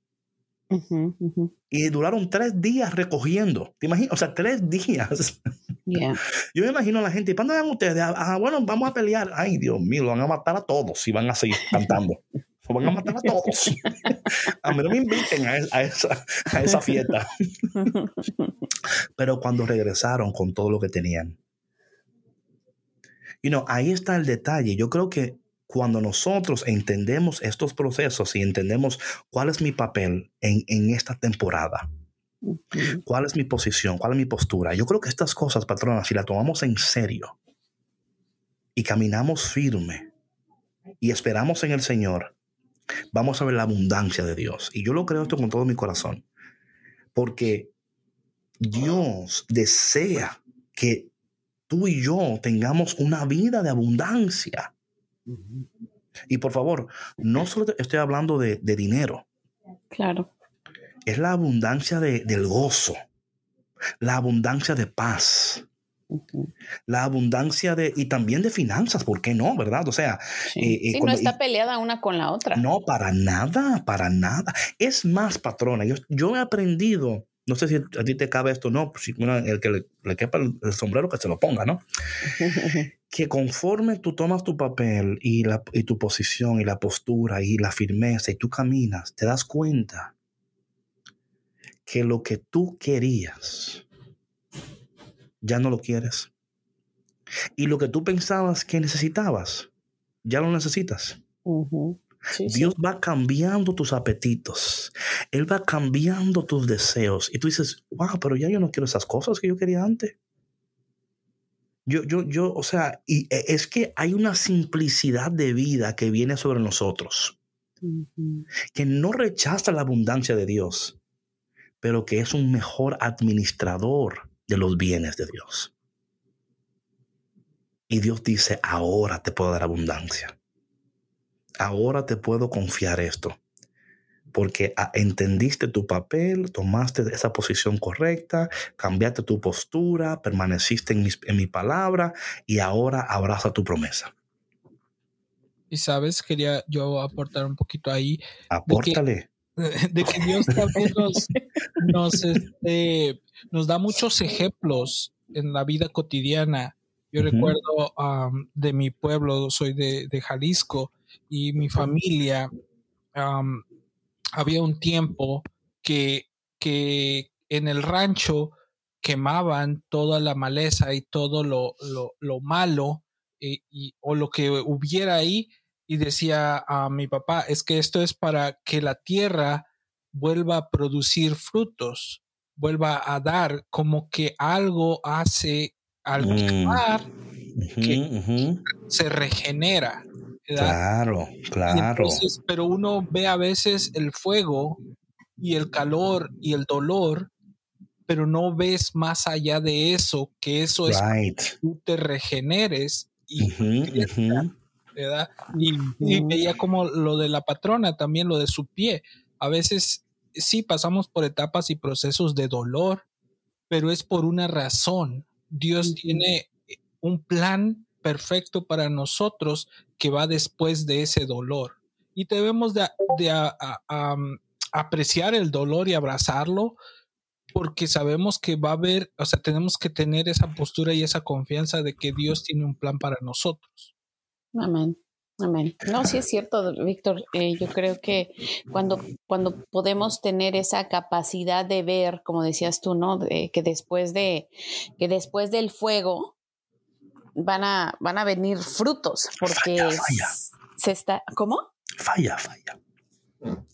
Y duraron tres días recogiendo. ¿Te imaginas? O sea, tres días. Yo me imagino a la gente, ¿cuándo van ustedes? Ah, ah, bueno, vamos a pelear. Ay, Dios mío, lo van a matar a todos si van a seguir cantando. Lo van a matar a todos. a mí no me inviten a, esa, a esa fiesta. Pero cuando regresaron con todo lo que tenían. You know, ahí está el detalle. Yo creo que cuando nosotros entendemos estos procesos y entendemos cuál es mi papel en, en esta temporada, cuál es mi posición, cuál es mi postura, yo creo que estas cosas, patrona, si las tomamos en serio y caminamos firme y esperamos en el Señor, vamos a ver la abundancia de Dios. Y yo lo creo esto con todo mi corazón, porque Dios desea que tú y yo tengamos una vida de abundancia. Y por favor, no solo estoy hablando de, dinero. Claro. Es la abundancia de, del gozo, la abundancia de paz, la abundancia de, y también de finanzas, ¿por qué no? ¿Verdad? O sea, eh, eh, no está peleada una con la otra. No, para nada, para nada. Es más, patrona, yo, yo he aprendido, no sé si a ti te cabe esto o no, pues, el que le, quepa el, sombrero que se lo ponga, ¿no? que conforme tú tomas tu papel y, la, y tu posición y la postura y la firmeza y tú caminas, te das cuenta que lo que tú querías, ya no lo quieres. Y lo que tú pensabas que necesitabas, ya lo necesitas. Dios va cambiando tus apetitos. Él va cambiando tus deseos. Y tú dices, wow, pero ya yo no quiero esas cosas que yo quería antes. Yo, yo, yo, o sea, y e, es que hay una simplicidad de vida que viene sobre nosotros, que no rechaza la abundancia de Dios, pero que es un mejor administrador de los bienes de Dios. Y Dios dice, ahora te puedo dar abundancia. Ahora te puedo confiar esto. Porque ah, entendiste tu papel, tomaste esa posición correcta, cambiaste tu postura, permaneciste en mi, en mi palabra y ahora abraza tu promesa. Y sabes, quería yo aportar un poquito ahí. Apórtale. De que, Dios también nos, nos, este, nos da muchos ejemplos en la vida cotidiana. Yo recuerdo de mi pueblo, soy de, Jalisco, y mi familia, había un tiempo que, que en el rancho quemaban toda la maleza y todo lo, lo, malo eh, y, o lo que hubiera ahí y decía a mi papá, es que esto es para que la tierra vuelva a producir frutos vuelva a dar, como que algo hace al mm. quemar que se regenera. Claro, claro. pero uno ve a veces el fuego y el calor y el dolor, pero no ves más allá de eso, que eso es que tú te regeneres y, y veía como lo de la patrona, también lo de su pie. A veces sí pasamos por etapas y procesos de dolor, pero es por una razón. Dios tiene un plan perfecto para nosotros que va después de ese dolor. Y debemos de, apreciar el dolor y abrazarlo porque sabemos que va a haber, o sea, tenemos que tener esa postura y esa confianza de que Dios tiene un plan para nosotros. Amén. Amén. No, sí es cierto, Víctor. Eh, yo creo que cuando, cuando podemos tener esa capacidad de ver, como decías tú, ¿no? que después de, que después del fuego van a, van a venir frutos, porque se está. ¿Cómo? Falla, falla.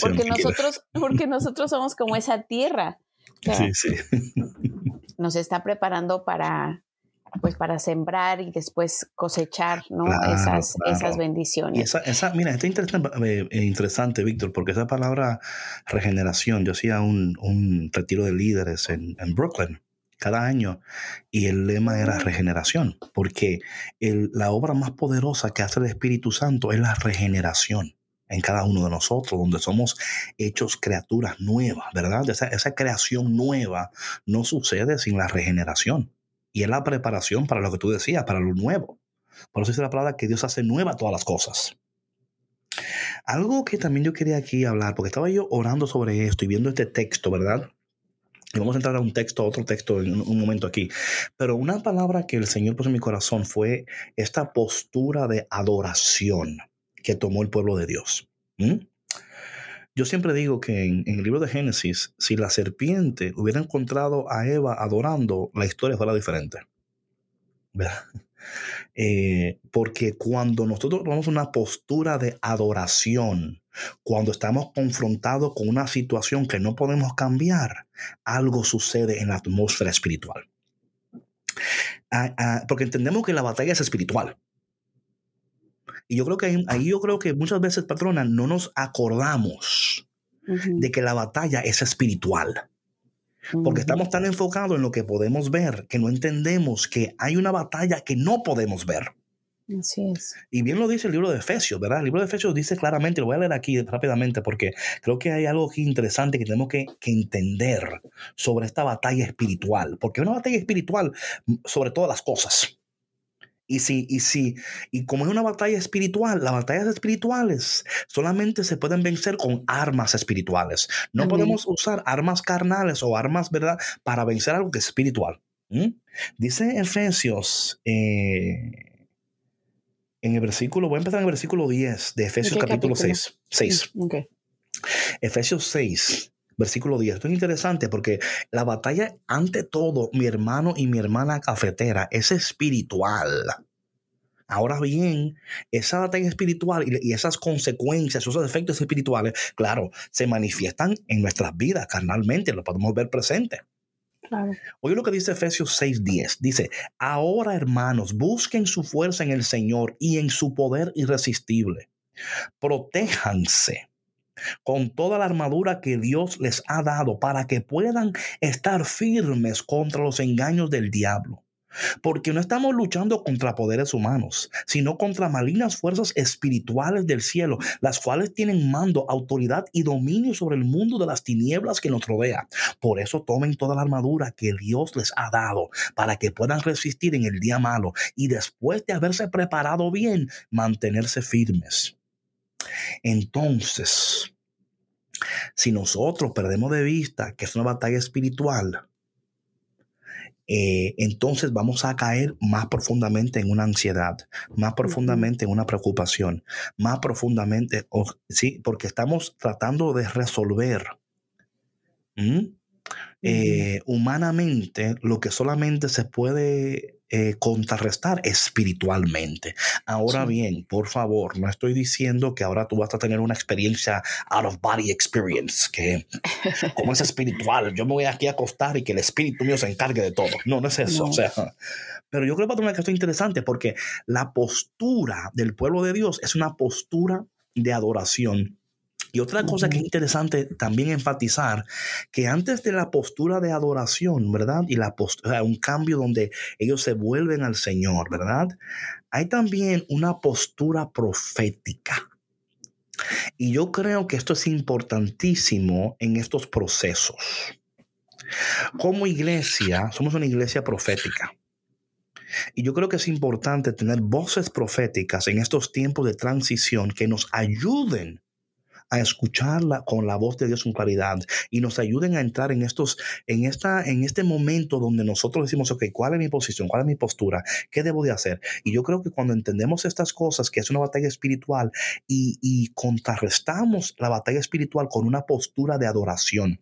porque nosotros, porque nosotros somos como esa tierra. Sí, sí nos está preparando para pues para sembrar y después cosechar ¿no? esas, esas bendiciones. esa, mira, está interesante, eh, eh, interesante, Víctor, porque esa palabra regeneración, yo hacía un, un retiro de líderes en, en, Brooklyn cada año y el lema era regeneración, porque el, la obra más poderosa que hace el Espíritu Santo es la regeneración en cada uno de nosotros, donde somos hechos criaturas nuevas, ¿verdad? Esa, esa creación nueva no sucede sin la regeneración. Y es la preparación para lo que tú decías, para lo nuevo. Por eso dice la palabra que Dios hace nueva todas las cosas. Algo que también yo quería aquí hablar, porque estaba yo orando sobre esto y viendo este texto, ¿verdad? Y vamos a entrar a un texto, a otro texto en un momento aquí. Pero una palabra que el Señor puso en mi corazón fue esta postura de adoración que tomó el pueblo de Dios. Yo siempre digo que en, el libro de Génesis, si la serpiente hubiera encontrado a Eva adorando, la historia fuera diferente. Eh, porque cuando nosotros tomamos una postura de adoración, cuando estamos confrontados con una situación que no podemos cambiar, algo sucede en la atmósfera espiritual. Ah, ah, porque entendemos que la batalla es espiritual. Y yo creo que ahí, yo creo que muchas veces, patrona, no nos acordamos de que la batalla es espiritual. Porque estamos tan enfocados en lo que podemos ver que no entendemos que hay una batalla que no podemos ver. Así es. Y bien lo dice el libro de Efesios, ¿verdad? El libro de Efesios dice claramente, lo voy a leer aquí rápidamente porque creo que hay algo aquí interesante que tenemos que, que entender sobre esta batalla espiritual, porque es una batalla espiritual sobre todas las cosas. Y si, y si, y como es una batalla espiritual, las batallas espirituales solamente se pueden vencer con armas espirituales. No podemos usar armas carnales o armas, ¿verdad?, para vencer algo que es espiritual. Dice Efesios, eh, en el versículo, voy a empezar en el versículo 10 de Efesios capítulo, 6. 6. Mm, Efesios 6, versículo 10. Esto es interesante porque la batalla, ante todo, mi hermano y mi hermana cafetera, es espiritual. Ahora bien, esa batalla espiritual y, esas consecuencias, esos efectos espirituales, claro, se manifiestan en nuestras vidas carnalmente, lo podemos ver presente. Oye lo que dice Efesios 6:10. Dice, ahora hermanos, busquen su fuerza en el Señor y en su poder irresistible. Protéjanse con toda la armadura que Dios les ha dado para que puedan estar firmes contra los engaños del diablo. Porque no estamos luchando contra poderes humanos, sino contra malignas fuerzas espirituales del cielo, las cuales tienen mando, autoridad y dominio sobre el mundo de las tinieblas que nos rodea. Por eso tomen toda la armadura que Dios les ha dado, para que puedan resistir en el día malo y después de haberse preparado bien, mantenerse firmes. Entonces, si nosotros perdemos de vista que es una batalla espiritual, eh, entonces vamos a caer más profundamente en una ansiedad, más profundamente en una preocupación, más profundamente, sí, porque estamos tratando de resolver eh, humanamente lo que solamente se puede eh, contrarrestar espiritualmente. Ahora bien, por favor, no estoy diciendo que ahora tú vas a tener una experiencia out of body experience, que como es espiritual, yo me voy aquí a acostar y que el espíritu mío se encargue de todo. No, no es eso. O sea, pero yo creo que va a tener que interesante porque la postura del pueblo de Dios es una postura de adoración y otra cosa que es interesante también enfatizar, que antes de la postura de adoración, ¿verdad? Y la postura, un cambio donde ellos se vuelven al Señor, ¿verdad? Hay también una postura profética. Y yo creo que esto es importantísimo en estos procesos. Como iglesia, somos una iglesia profética. Y yo creo que es importante tener voces proféticas en estos tiempos de transición que nos ayuden a escucharla con la voz de Dios con claridad y nos ayuden a entrar en estos, en esta, en este momento donde nosotros decimos, ok, ¿cuál es mi posición? ¿Cuál es mi postura? ¿Qué debo de hacer? Y yo creo que cuando entendemos estas cosas, que es una batalla espiritual y, y contrarrestamos la batalla espiritual con una postura de adoración,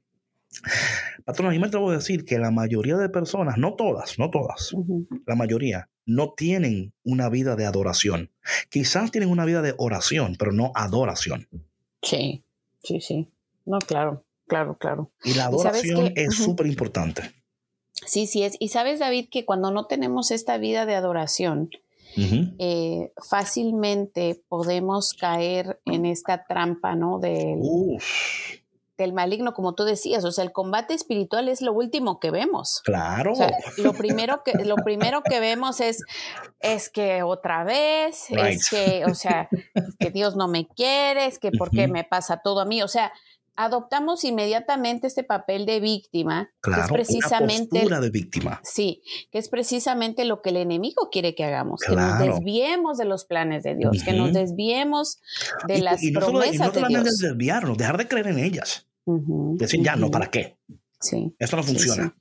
Patrón, a mí me atrevo a decir que la mayoría de personas, no todas, no todas, la mayoría, no tienen una vida de adoración. Quizás tienen una vida de oración, pero no adoración. Sí, sí, sí. No, claro, claro, claro. Y la adoración es súper importante. Sí, sí es. Y sabes, David, que cuando no tenemos esta vida de adoración, eh, fácilmente podemos caer en esta trampa, ¿no? Del, del maligno, como tú decías. O sea, el combate espiritual es lo último que vemos. Claro. lo primero que, lo primero que vemos es, es que otra vez, es que, o sea, que Dios no me quiere, es que por qué me pasa todo a mí. O sea, adoptamos inmediatamente este papel de víctima, claro, que es precisamente una de víctima. Sí, que es precisamente lo que el enemigo quiere que hagamos, que nos desviemos de los planes de Dios, que nos desviemos de las y no promesas solo, y no de desviarnos, dejar de creer en ellas. Decir ya no, ¿para qué? Sí. Esto no funciona.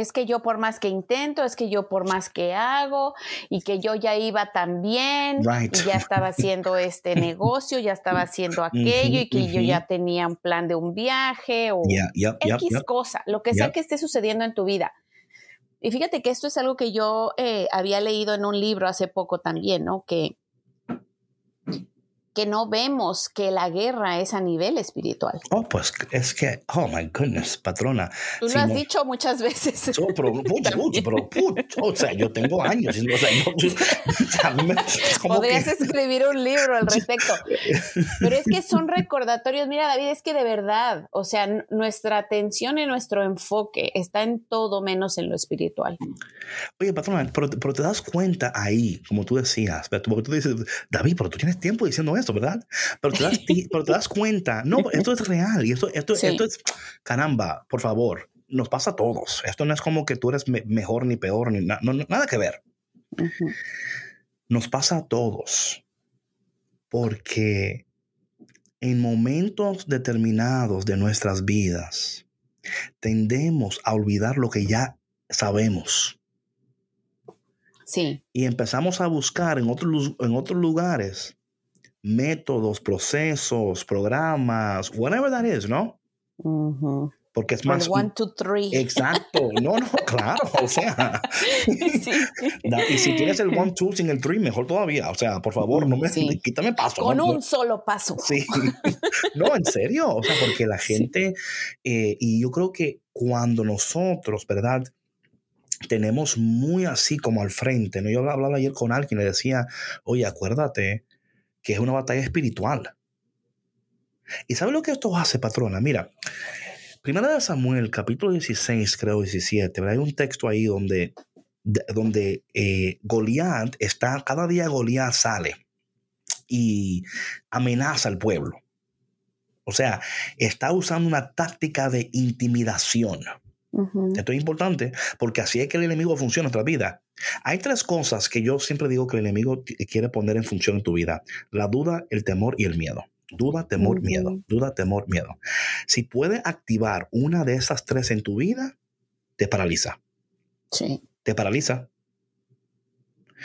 Es que yo por más que intento, es que yo por más que hago y que yo ya iba tan bien y ya estaba haciendo este negocio, ya estaba haciendo aquello y que yo ya tenía un plan de un viaje o X cosa, lo que sea que esté sucediendo en tu vida. Y fíjate que esto es algo que yo eh, había leído en un libro hace poco también, ¿no? Que que no vemos que la guerra es a nivel espiritual. Oh, pues es que, oh my goodness, patrona. Tú lo has dicho muchas veces. pero mucho, pero o sea, yo tengo años. O sea, Podrías escribir un libro al respecto. Pero es que son recordatorios. Mira, David, es que de verdad, o sea, nuestra atención y nuestro enfoque está en todo menos en lo espiritual. Oye, patrona, pero, te das cuenta ahí, como tú decías, porque tú dices, David, pero tú tienes tiempo diciendo esto ¿verdad? Pero te das, pero te das cuenta, no, esto es real y esto, esto, esto es, caramba, por favor, nos pasa a todos. Esto no es como que tú eres mejor ni peor, ni no, nada que ver. Nos pasa a todos porque en momentos determinados de nuestras vidas tendemos a olvidar lo que ya sabemos. Sí. Y empezamos a buscar en otros, en otros lugares métodos, procesos, programas, whatever that is, ¿no? Porque es más. one, two, three. Exacto. No, no, claro. O sea. y si tienes el one, two sin el three, mejor todavía. O sea, por favor, no me quítame paso. Con un solo paso. Sí. no, en serio. O sea, porque la gente. Eh, y yo creo que cuando nosotros, ¿verdad? Tenemos muy así como al frente, ¿no? Yo hablaba ayer con alguien y le decía, oye, acuérdate que es una batalla espiritual. ¿Y sabe lo que esto hace, patrona? Mira, Primera de Samuel, capítulo 16, creo 17, hay un texto ahí donde, donde eh, Goliat está, cada día Goliat sale y amenaza al pueblo. O sea, está usando una táctica de intimidación. Esto es importante porque así es que el enemigo funciona en nuestra vida. Hay tres cosas que yo siempre digo que el enemigo quiere poner en función en tu vida. La duda, el temor y el miedo. Duda, temor, miedo. Duda, temor, miedo. Si puede activar una de esas tres en tu vida, te paraliza. Sí. Te paraliza.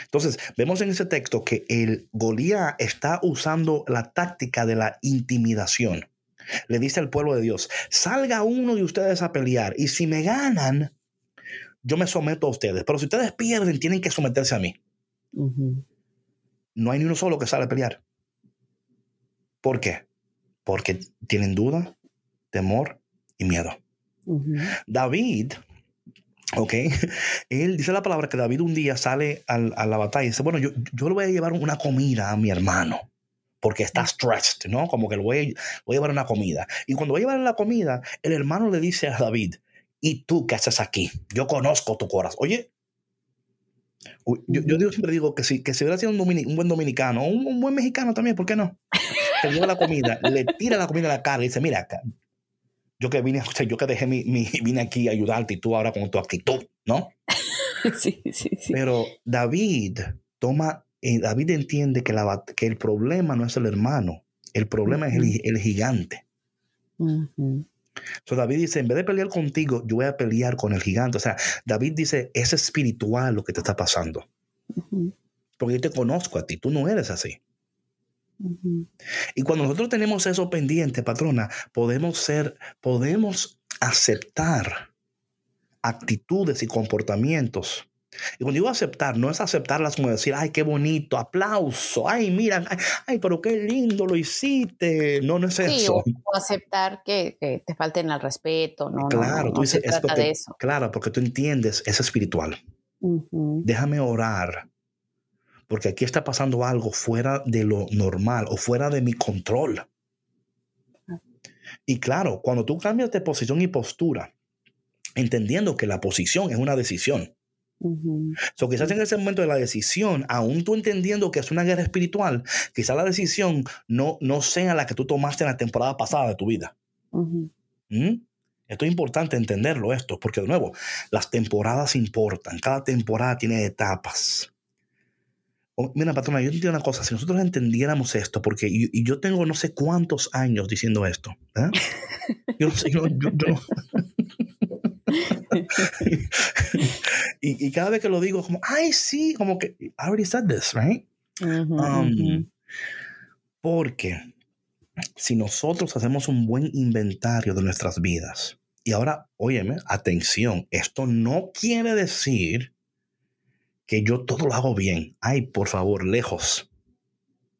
Entonces, vemos en ese texto que el Golía está usando la táctica de la intimidación le dice al pueblo de Dios, salga uno de ustedes a pelear y si me ganan, yo me someto a ustedes, pero si ustedes pierden, tienen que someterse a mí. No hay ni uno solo que sale a pelear. ¿Por qué? Porque tienen duda, temor y miedo. David, ok, él dice la palabra que David un día sale a, la batalla y dice, bueno, yo, yo le voy a llevar una comida a mi hermano porque está stressed, ¿no? Como que le voy, voy a llevar una comida. Y cuando va a llevar la comida, el hermano le dice a David, ¿y tú qué haces aquí? Yo conozco tu corazón. Oye, yo, siempre digo que si, que si hubiera sido un, buen dominicano, un, un, buen mexicano también, ¿por qué no? Lleva la comida, le tira la comida a la cara y dice, mira, yo que vine, o yo que dejé mi, mi, vine aquí a ayudarte y tú ahora con tu actitud, ¿no? Sí, sí, sí. Pero David toma David entiende que, la, que, el problema no es el hermano, el problema es el, gigante. David dice, en vez de pelear contigo, yo voy a pelear con el gigante. O sea, David dice, es espiritual lo que te está pasando. Porque yo te conozco a ti, tú no eres así. Y cuando nosotros tenemos eso pendiente, patrona, podemos ser, podemos aceptar actitudes y comportamientos y cuando digo aceptar, no es aceptarlas como decir, ay, qué bonito, aplauso, ay, mira, ay, pero qué lindo lo hiciste. No, no es eso. O, aceptar que, te falten al respeto, ¿no? Claro, tú dices, eso. Claro, porque tú entiendes, es espiritual. Déjame orar, porque aquí está pasando algo fuera de lo normal o fuera de mi control. Y claro, cuando tú cambias de posición y postura, entendiendo que la posición es una decisión, So, quizás en ese momento de la decisión, aún tú entendiendo que es una guerra espiritual, quizás la decisión no, no sea la que tú tomaste en la temporada pasada de tu vida. ¿Mm? Esto es importante entenderlo esto, porque de nuevo, las temporadas importan, cada temporada tiene etapas. mira, patrona, yo entiendo una cosa, si nosotros entendiéramos esto, porque y, yo tengo no sé cuántos años diciendo esto, ¿eh? yo no sé, yo, yo, y, cada vez que lo digo, como, ay, sí, como que, I already said this, right? Um, porque si nosotros hacemos un buen inventario de nuestras vidas, y ahora, óyeme, atención, esto no quiere decir que yo todo lo hago bien. Ay, por favor, lejos.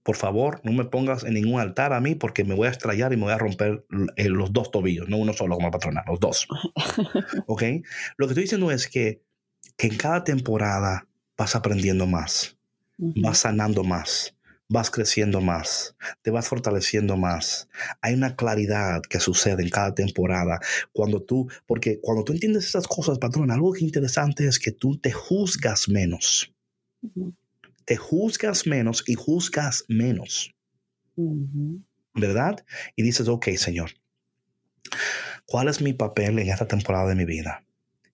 Por favor, no me pongas en ningún altar a mí porque me voy a estrellar y me voy a romper eh, los dos tobillos, no uno solo como patrona, los dos. ¿Ok? Lo que estoy diciendo es que, que en cada temporada vas aprendiendo más, vas sanando más, vas creciendo más, te vas fortaleciendo más. Hay una claridad que sucede en cada temporada cuando tú, porque cuando tú entiendes esas cosas, patrón, algo que interesante es que tú te juzgas menos. Te juzgas menos y juzgas menos. ¿Verdad? Y dices, ok, Señor, ¿cuál es mi papel en esta temporada de mi vida?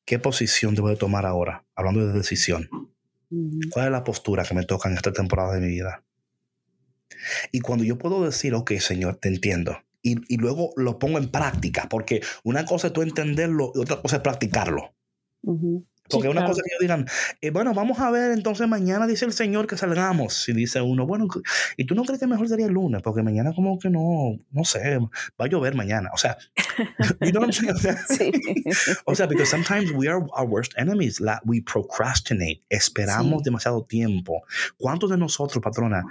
¿Qué posición debo de tomar ahora? Hablando de decisión. ¿Cuál es la postura que me toca en esta temporada de mi vida? Y cuando yo puedo decir, ok, Señor, te entiendo, y, y, luego lo pongo en práctica, porque una cosa es tú entenderlo y otra cosa es practicarlo. Porque una cosa que ellos digan, eh, bueno, vamos a ver, entonces mañana dice el Señor que salgamos. Y dice uno, bueno, ¿y tú no crees que mejor sería el lunes? Porque mañana como que no, no sé, va a llover mañana. O sea, you know what I'm saying? O sea, sí. o sea, because sometimes we are our worst enemies. La, we procrastinate. Esperamos demasiado tiempo. ¿Cuántos de nosotros, patrona,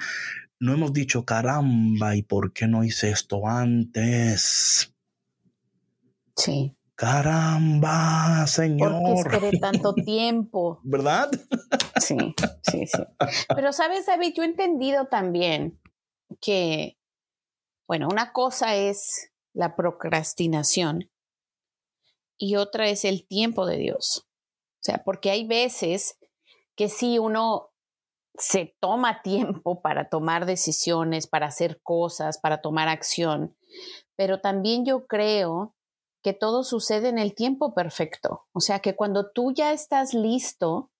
no hemos dicho, caramba, ¿y por qué no hice esto antes? Sí. Caramba, Señor. ¿Por qué esperé tanto tiempo? ¿Verdad? Sí, sí, sí. Pero sabes, David, yo he entendido también que, bueno, una cosa es la procrastinación y otra es el tiempo de Dios. O sea, porque hay veces que si uno se toma tiempo para tomar decisiones, para hacer cosas, para tomar acción, pero también yo creo que todo sucede en el tiempo perfecto. O sea, que cuando tú ya estás listo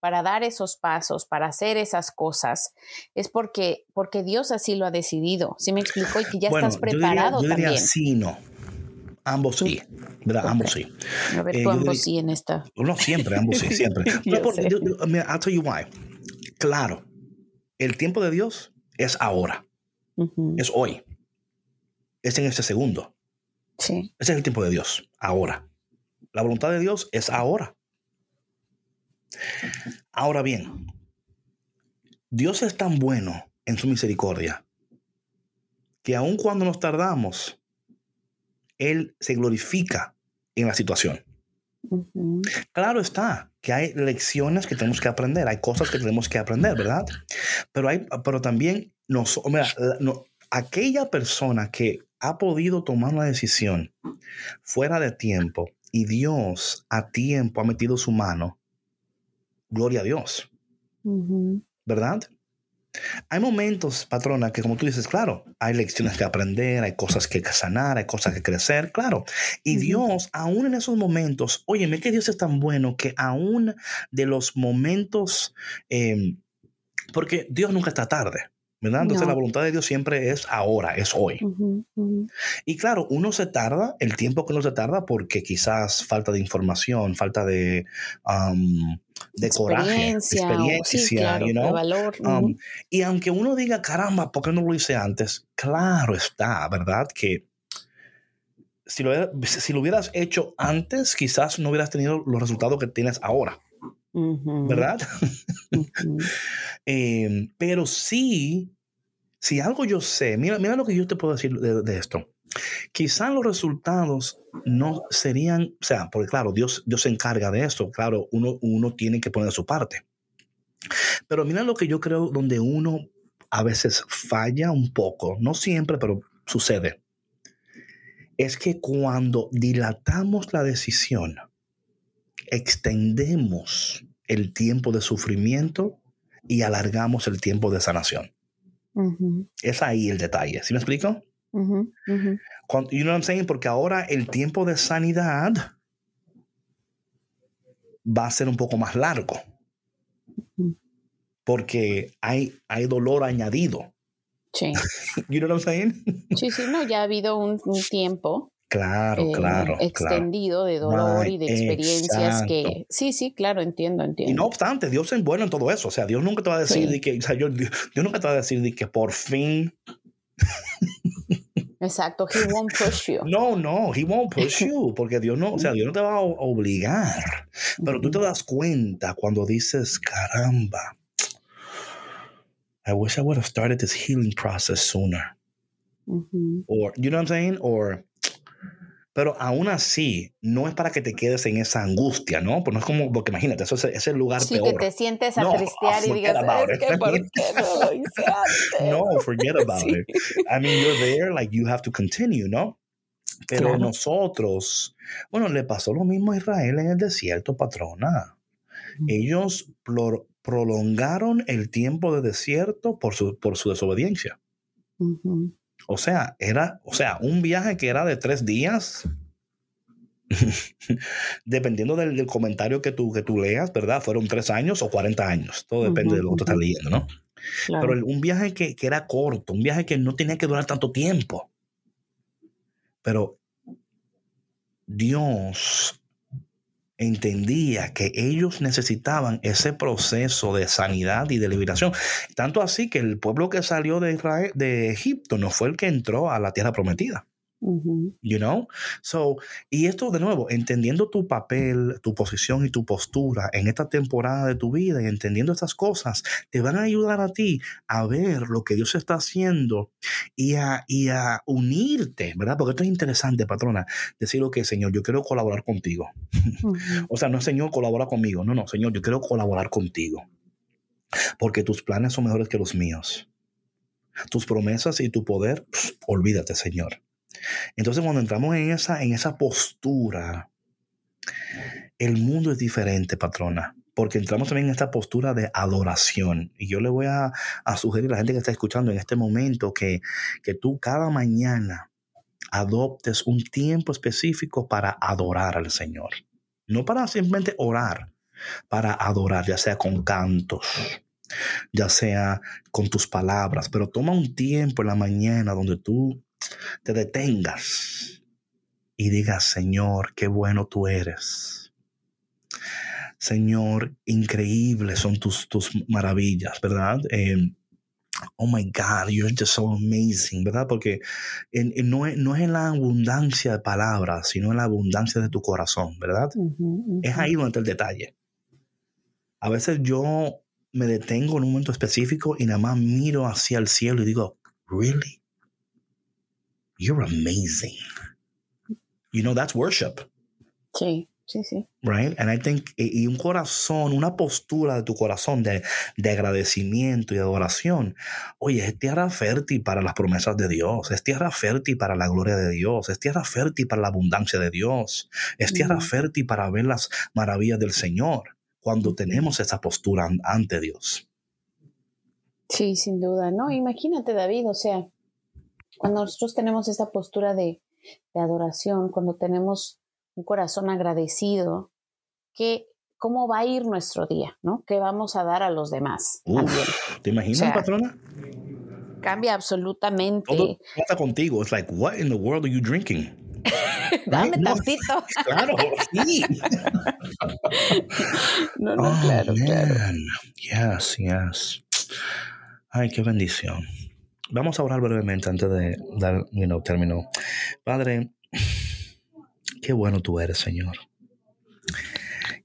para dar esos pasos, para hacer esas cosas, es porque, porque Dios así lo ha decidido. ¿Sí me explico? Y que ya estás preparado yo diría, Sí, no. Ambos sí, ¿verdad? Ambos sí. A ver, tú ambos sí en esta. No, siempre, ambos sí, siempre. no, por, I'll tell you why. Claro, el tiempo de Dios es ahora, es hoy, es en este segundo. Sí. Ese es el tiempo de Dios, ahora. La voluntad de Dios es ahora. Ahora bien, Dios es tan bueno en su misericordia que aun cuando nos tardamos, Él se glorifica en la situación. Claro está que hay lecciones que tenemos que aprender, hay cosas que tenemos que aprender, ¿verdad? Pero, hay, pero también nos, no, aquella persona que ha podido tomar una decisión fuera de tiempo y Dios a tiempo ha metido su mano, gloria a Dios, ¿verdad? Hay momentos, patrona, que como tú dices, claro, hay lecciones que aprender, hay cosas que sanar, hay cosas que crecer, claro. Y Dios, aún en esos momentos, óyeme que Dios es tan bueno que aún de los momentos, em, porque Dios nunca está tarde. ¿Verdad? Entonces la voluntad de Dios siempre es ahora, es hoy. Y claro, uno se tarda, el tiempo que uno se tarda, porque quizás falta de información, falta de, de coraje, experiencia, you know? valor. y aunque uno diga, caramba, ¿por qué no lo hice antes? Claro está, ¿verdad? Que si lo, si lo hubieras hecho antes, quizás no hubieras tenido los resultados que tienes ahora. ¿Verdad? Em, pero sí, si algo yo sé, mira, mira lo que yo te puedo decir de, esto. Quizás los resultados no serían, o sea, porque claro, Dios, Dios se encarga de esto, claro, uno, uno tiene que poner su parte. Pero mira lo que yo creo donde uno a veces falla un poco, no siempre, pero sucede. Es que cuando dilatamos la decisión, extendemos el tiempo de sufrimiento y alargamos el tiempo de sanación. Es ahí el detalle. ¿Sí me explico? Cuando, you know what I'm saying? Porque ahora el tiempo de sanidad va a ser un poco más largo. Porque hay, hay dolor añadido. Sí. you know what I'm saying? sí, sí, no, ya ha habido un tiempo Claro, eh, claro. Extendido de dolor y de experiencias que. Sí, sí, claro, entiendo, entiendo. Y no obstante, Dios es bueno en todo eso. O sea, Dios nunca te va a decir de que. O sea, Dios, nunca te va a decir de que por fin. Exacto, he won't push you. No, no, he won't push you, porque Dios no, o sea, Dios no te va a obligar. Pero tú te das cuenta cuando dices, caramba, I wish I would have started this healing process sooner. Or, you know what I'm saying? Or, pero aún así, no es para que te quedes en esa angustia, ¿no? Pues no es como, porque imagínate, eso es, el lugar sí, peor. que te sientes a no, tristear y digas, es que ¿por qué no lo hice antes? No, forget about it. I mean, you're there, like, you have to continue, ¿no? Pero nosotros, bueno, le pasó lo mismo a Israel en el desierto, patrona. Ellos prolongaron el tiempo de desierto por su, por su desobediencia. O sea, era, o sea, un viaje que era de tres días. Dependiendo del, comentario que tú, que tú leas, ¿verdad? Fueron tres años o cuarenta años. Todo depende de lo que tú estás leyendo, ¿no? Pero un viaje que, que era corto, un viaje que no tenía que durar tanto tiempo. Pero Dios entendía que ellos necesitaban ese proceso de sanidad y de liberación. Tanto así que el pueblo que salió de, Israel, de Egipto no fue el que entró a la tierra prometida. You know? So, y esto de nuevo, entendiendo tu papel, tu posición y tu postura en esta temporada de tu vida y entendiendo estas cosas, te van a ayudar a ti a ver lo que Dios está haciendo y a, y a unirte, ¿verdad? Porque esto es interesante, patrona, decir lo que, Señor, yo quiero colaborar contigo. o sea, no, Señor, colabora conmigo. No, no, Señor, yo quiero colaborar contigo. Porque tus planes son mejores que los míos. Tus promesas y tu poder, olvídate, Señor. Entonces cuando entramos en esa, en esa postura, el mundo es diferente, patrona, porque entramos también en esta postura de adoración. Y yo le voy a, sugerir a la gente que está escuchando en este momento que, que tú cada mañana adoptes un tiempo específico para adorar al Señor. No para simplemente orar, para adorar, ya sea con cantos, ya sea con tus palabras, pero toma un tiempo en la mañana donde tú te detengas y digas, Señor, qué bueno tú eres. Señor, increíbles son tus, tus maravillas, ¿verdad? Em, oh my God, you're just so amazing, ¿verdad? Porque no, es, no, es, en la abundancia de palabras, sino en la abundancia de tu corazón, ¿verdad? Es ahí donde está el detalle. A veces yo me detengo en un momento específico y nada más miro hacia el cielo y digo, ¿really? You're amazing. You know, that's worship. Sí, sí, sí. Right? And I think, y un corazón, una postura de tu corazón de, de agradecimiento y adoración. Oye, es tierra fértil para las promesas de Dios, es tierra fértil para la gloria de Dios, es tierra fértil para la abundancia de Dios, es tierra fértil para ver las maravillas del Señor cuando tenemos esa postura ante Dios. Sí, sin duda, ¿no? Imagínate, David, o sea, cuando nosotros tenemos esta postura de, adoración, cuando tenemos un corazón agradecido, que cómo va a ir nuestro día, ¿no? ¿Qué vamos a dar a los demás también? ¿Te imaginas, patrona? Cambia absolutamente. Todo pasa contigo. Es like, what in the world are you drinking? Dame tantito. claro, sí. no, no, oh, claro, claro. Yes, yes. Ay, qué bendición. Vamos a orar brevemente antes de dar you término. Padre, qué bueno tú eres, Señor.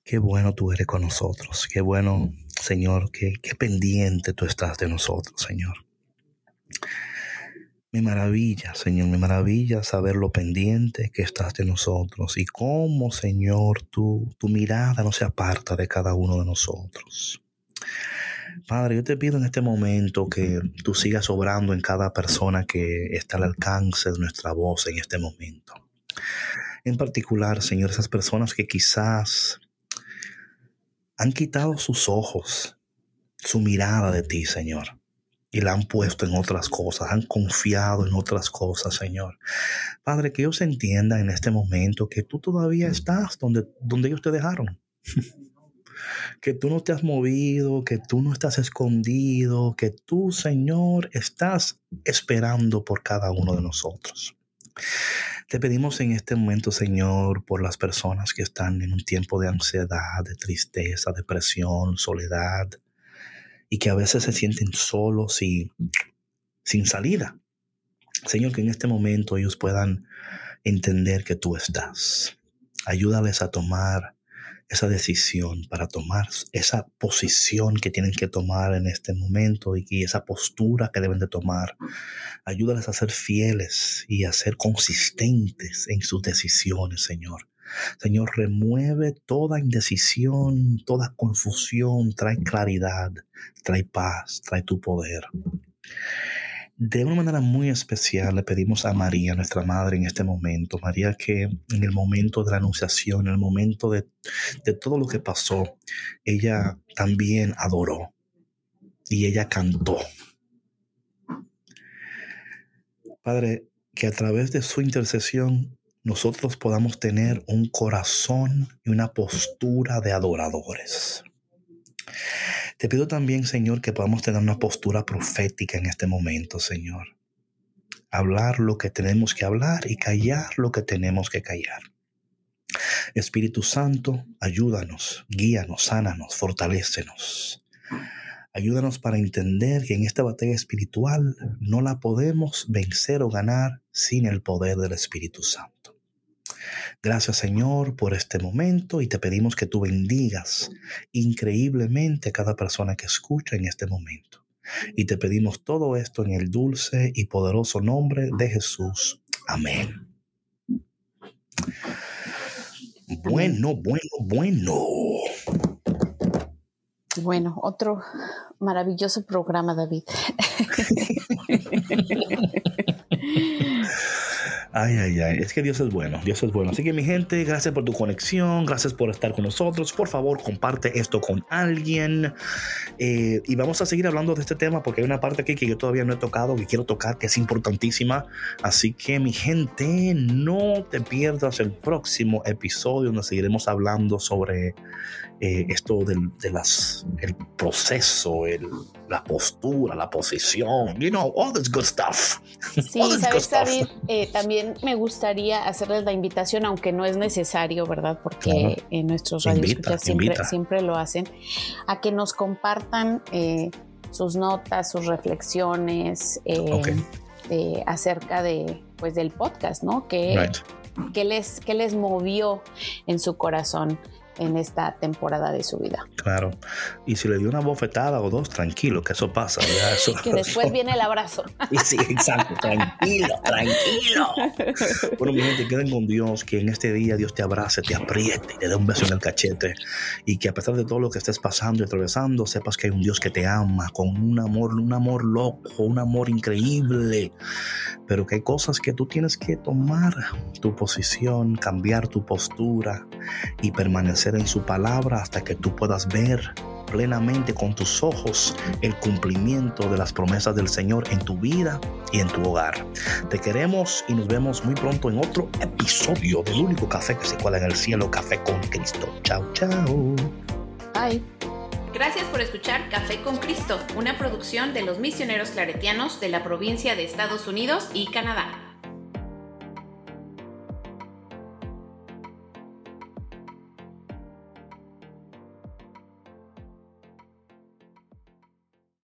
Qué bueno tú eres con nosotros. Qué bueno, Señor, qué, qué pendiente tú estás de nosotros, Señor. Mi maravilla, Señor, mi maravilla saber lo pendiente que estás de nosotros y cómo, Señor, tu, tu mirada no se aparta de cada uno de nosotros. Padre, yo te pido en este momento que tú sigas obrando en cada persona que está al alcance de nuestra voz en este momento. En particular, Señor, esas personas que quizás han quitado sus ojos, su mirada de ti, Señor, y la han puesto en otras cosas, han confiado en otras cosas, Señor. Padre, que ellos entiendan en este momento que tú todavía estás donde, donde ellos te dejaron. Que tú no te has movido, que tú no estás escondido, que tú, Señor, estás esperando por cada uno de nosotros. Te pedimos en este momento, Señor, por las personas que están en un tiempo de ansiedad, de tristeza, depresión, soledad, y que a veces se sienten solos y sin salida. Señor, que en este momento ellos puedan entender que tú estás. Ayúdales a tomar esa decisión, para tomar esa posición que tienen que tomar en este momento y, esa postura que deben de tomar. Ayúdales a ser fieles y a ser consistentes en sus decisiones, Señor. Señor, remueve toda indecisión, toda confusión, trae claridad, trae paz, trae tu poder. De una manera muy especial le pedimos a María, nuestra madre, en este momento. María que en el momento de la anunciación, en el momento de, de todo lo que pasó, ella también adoró y ella cantó. Padre, que a través de su intercesión nosotros podamos tener un corazón y una postura de adoradores. Te pido también, Señor, que podamos tener una postura profética en este momento, Señor. Hablar lo que tenemos que hablar y callar lo que tenemos que callar. Espíritu Santo, ayúdanos, guíanos, sánanos, fortalécenos. Ayúdanos para entender que en esta batalla espiritual no la podemos vencer o ganar sin el poder del Espíritu Santo. Gracias Señor por este momento y te pedimos que tú bendigas increíblemente a cada persona que escucha en este momento. Y te pedimos todo esto en el dulce y poderoso nombre de Jesús. Amén. Bueno, bueno, bueno. Bueno, otro maravilloso programa, David. Ay, ay, ay. Es que Dios es bueno. Dios es bueno. Así que mi gente, gracias por tu conexión. Gracias por estar con nosotros. Por favor, comparte esto con alguien. Eh, y vamos a seguir hablando de este tema porque hay una parte aquí que yo todavía no he tocado, que quiero tocar, que es importantísima. Así que mi gente, no te pierdas el próximo episodio donde seguiremos hablando sobre eh, esto del de las, el proceso, el, la postura, la posición, you know, all this good stuff. Sí, sabes, David, eh, también me gustaría hacerles la invitación, aunque no es necesario, ¿verdad? Porque en nuestros radios siempre, siempre lo hacen, a que nos compartan eh, sus notas, sus reflexiones acerca de, pues, del podcast, ¿no? Que, que, les, que les movió en su corazón en esta temporada de su vida. Claro. Y si le dio una bofetada o dos, tranquilo, que eso pasa. que después viene el abrazo. sí, exacto. Tranquilo, tranquilo. Bueno, mi gente, queden con Dios, que en este día Dios te abrace, te apriete y te dé un beso en el cachete. Y que a pesar de todo lo que estés pasando y atravesando, sepas que hay un Dios que te ama con un amor, un amor loco, un amor increíble. Pero que hay cosas que tú tienes que tomar tu posición, cambiar tu postura y permanecer en su palabra hasta que tú puedas ver plenamente con tus ojos el cumplimiento de las promesas del Señor en tu vida y en tu hogar. Te queremos y nos vemos muy pronto en otro episodio del único café que se cuela en el cielo, Café con Cristo. Chao, chao. Bye. Gracias por escuchar Café con Cristo, una producción de los misioneros claretianos de la provincia de Estados Unidos y Canadá.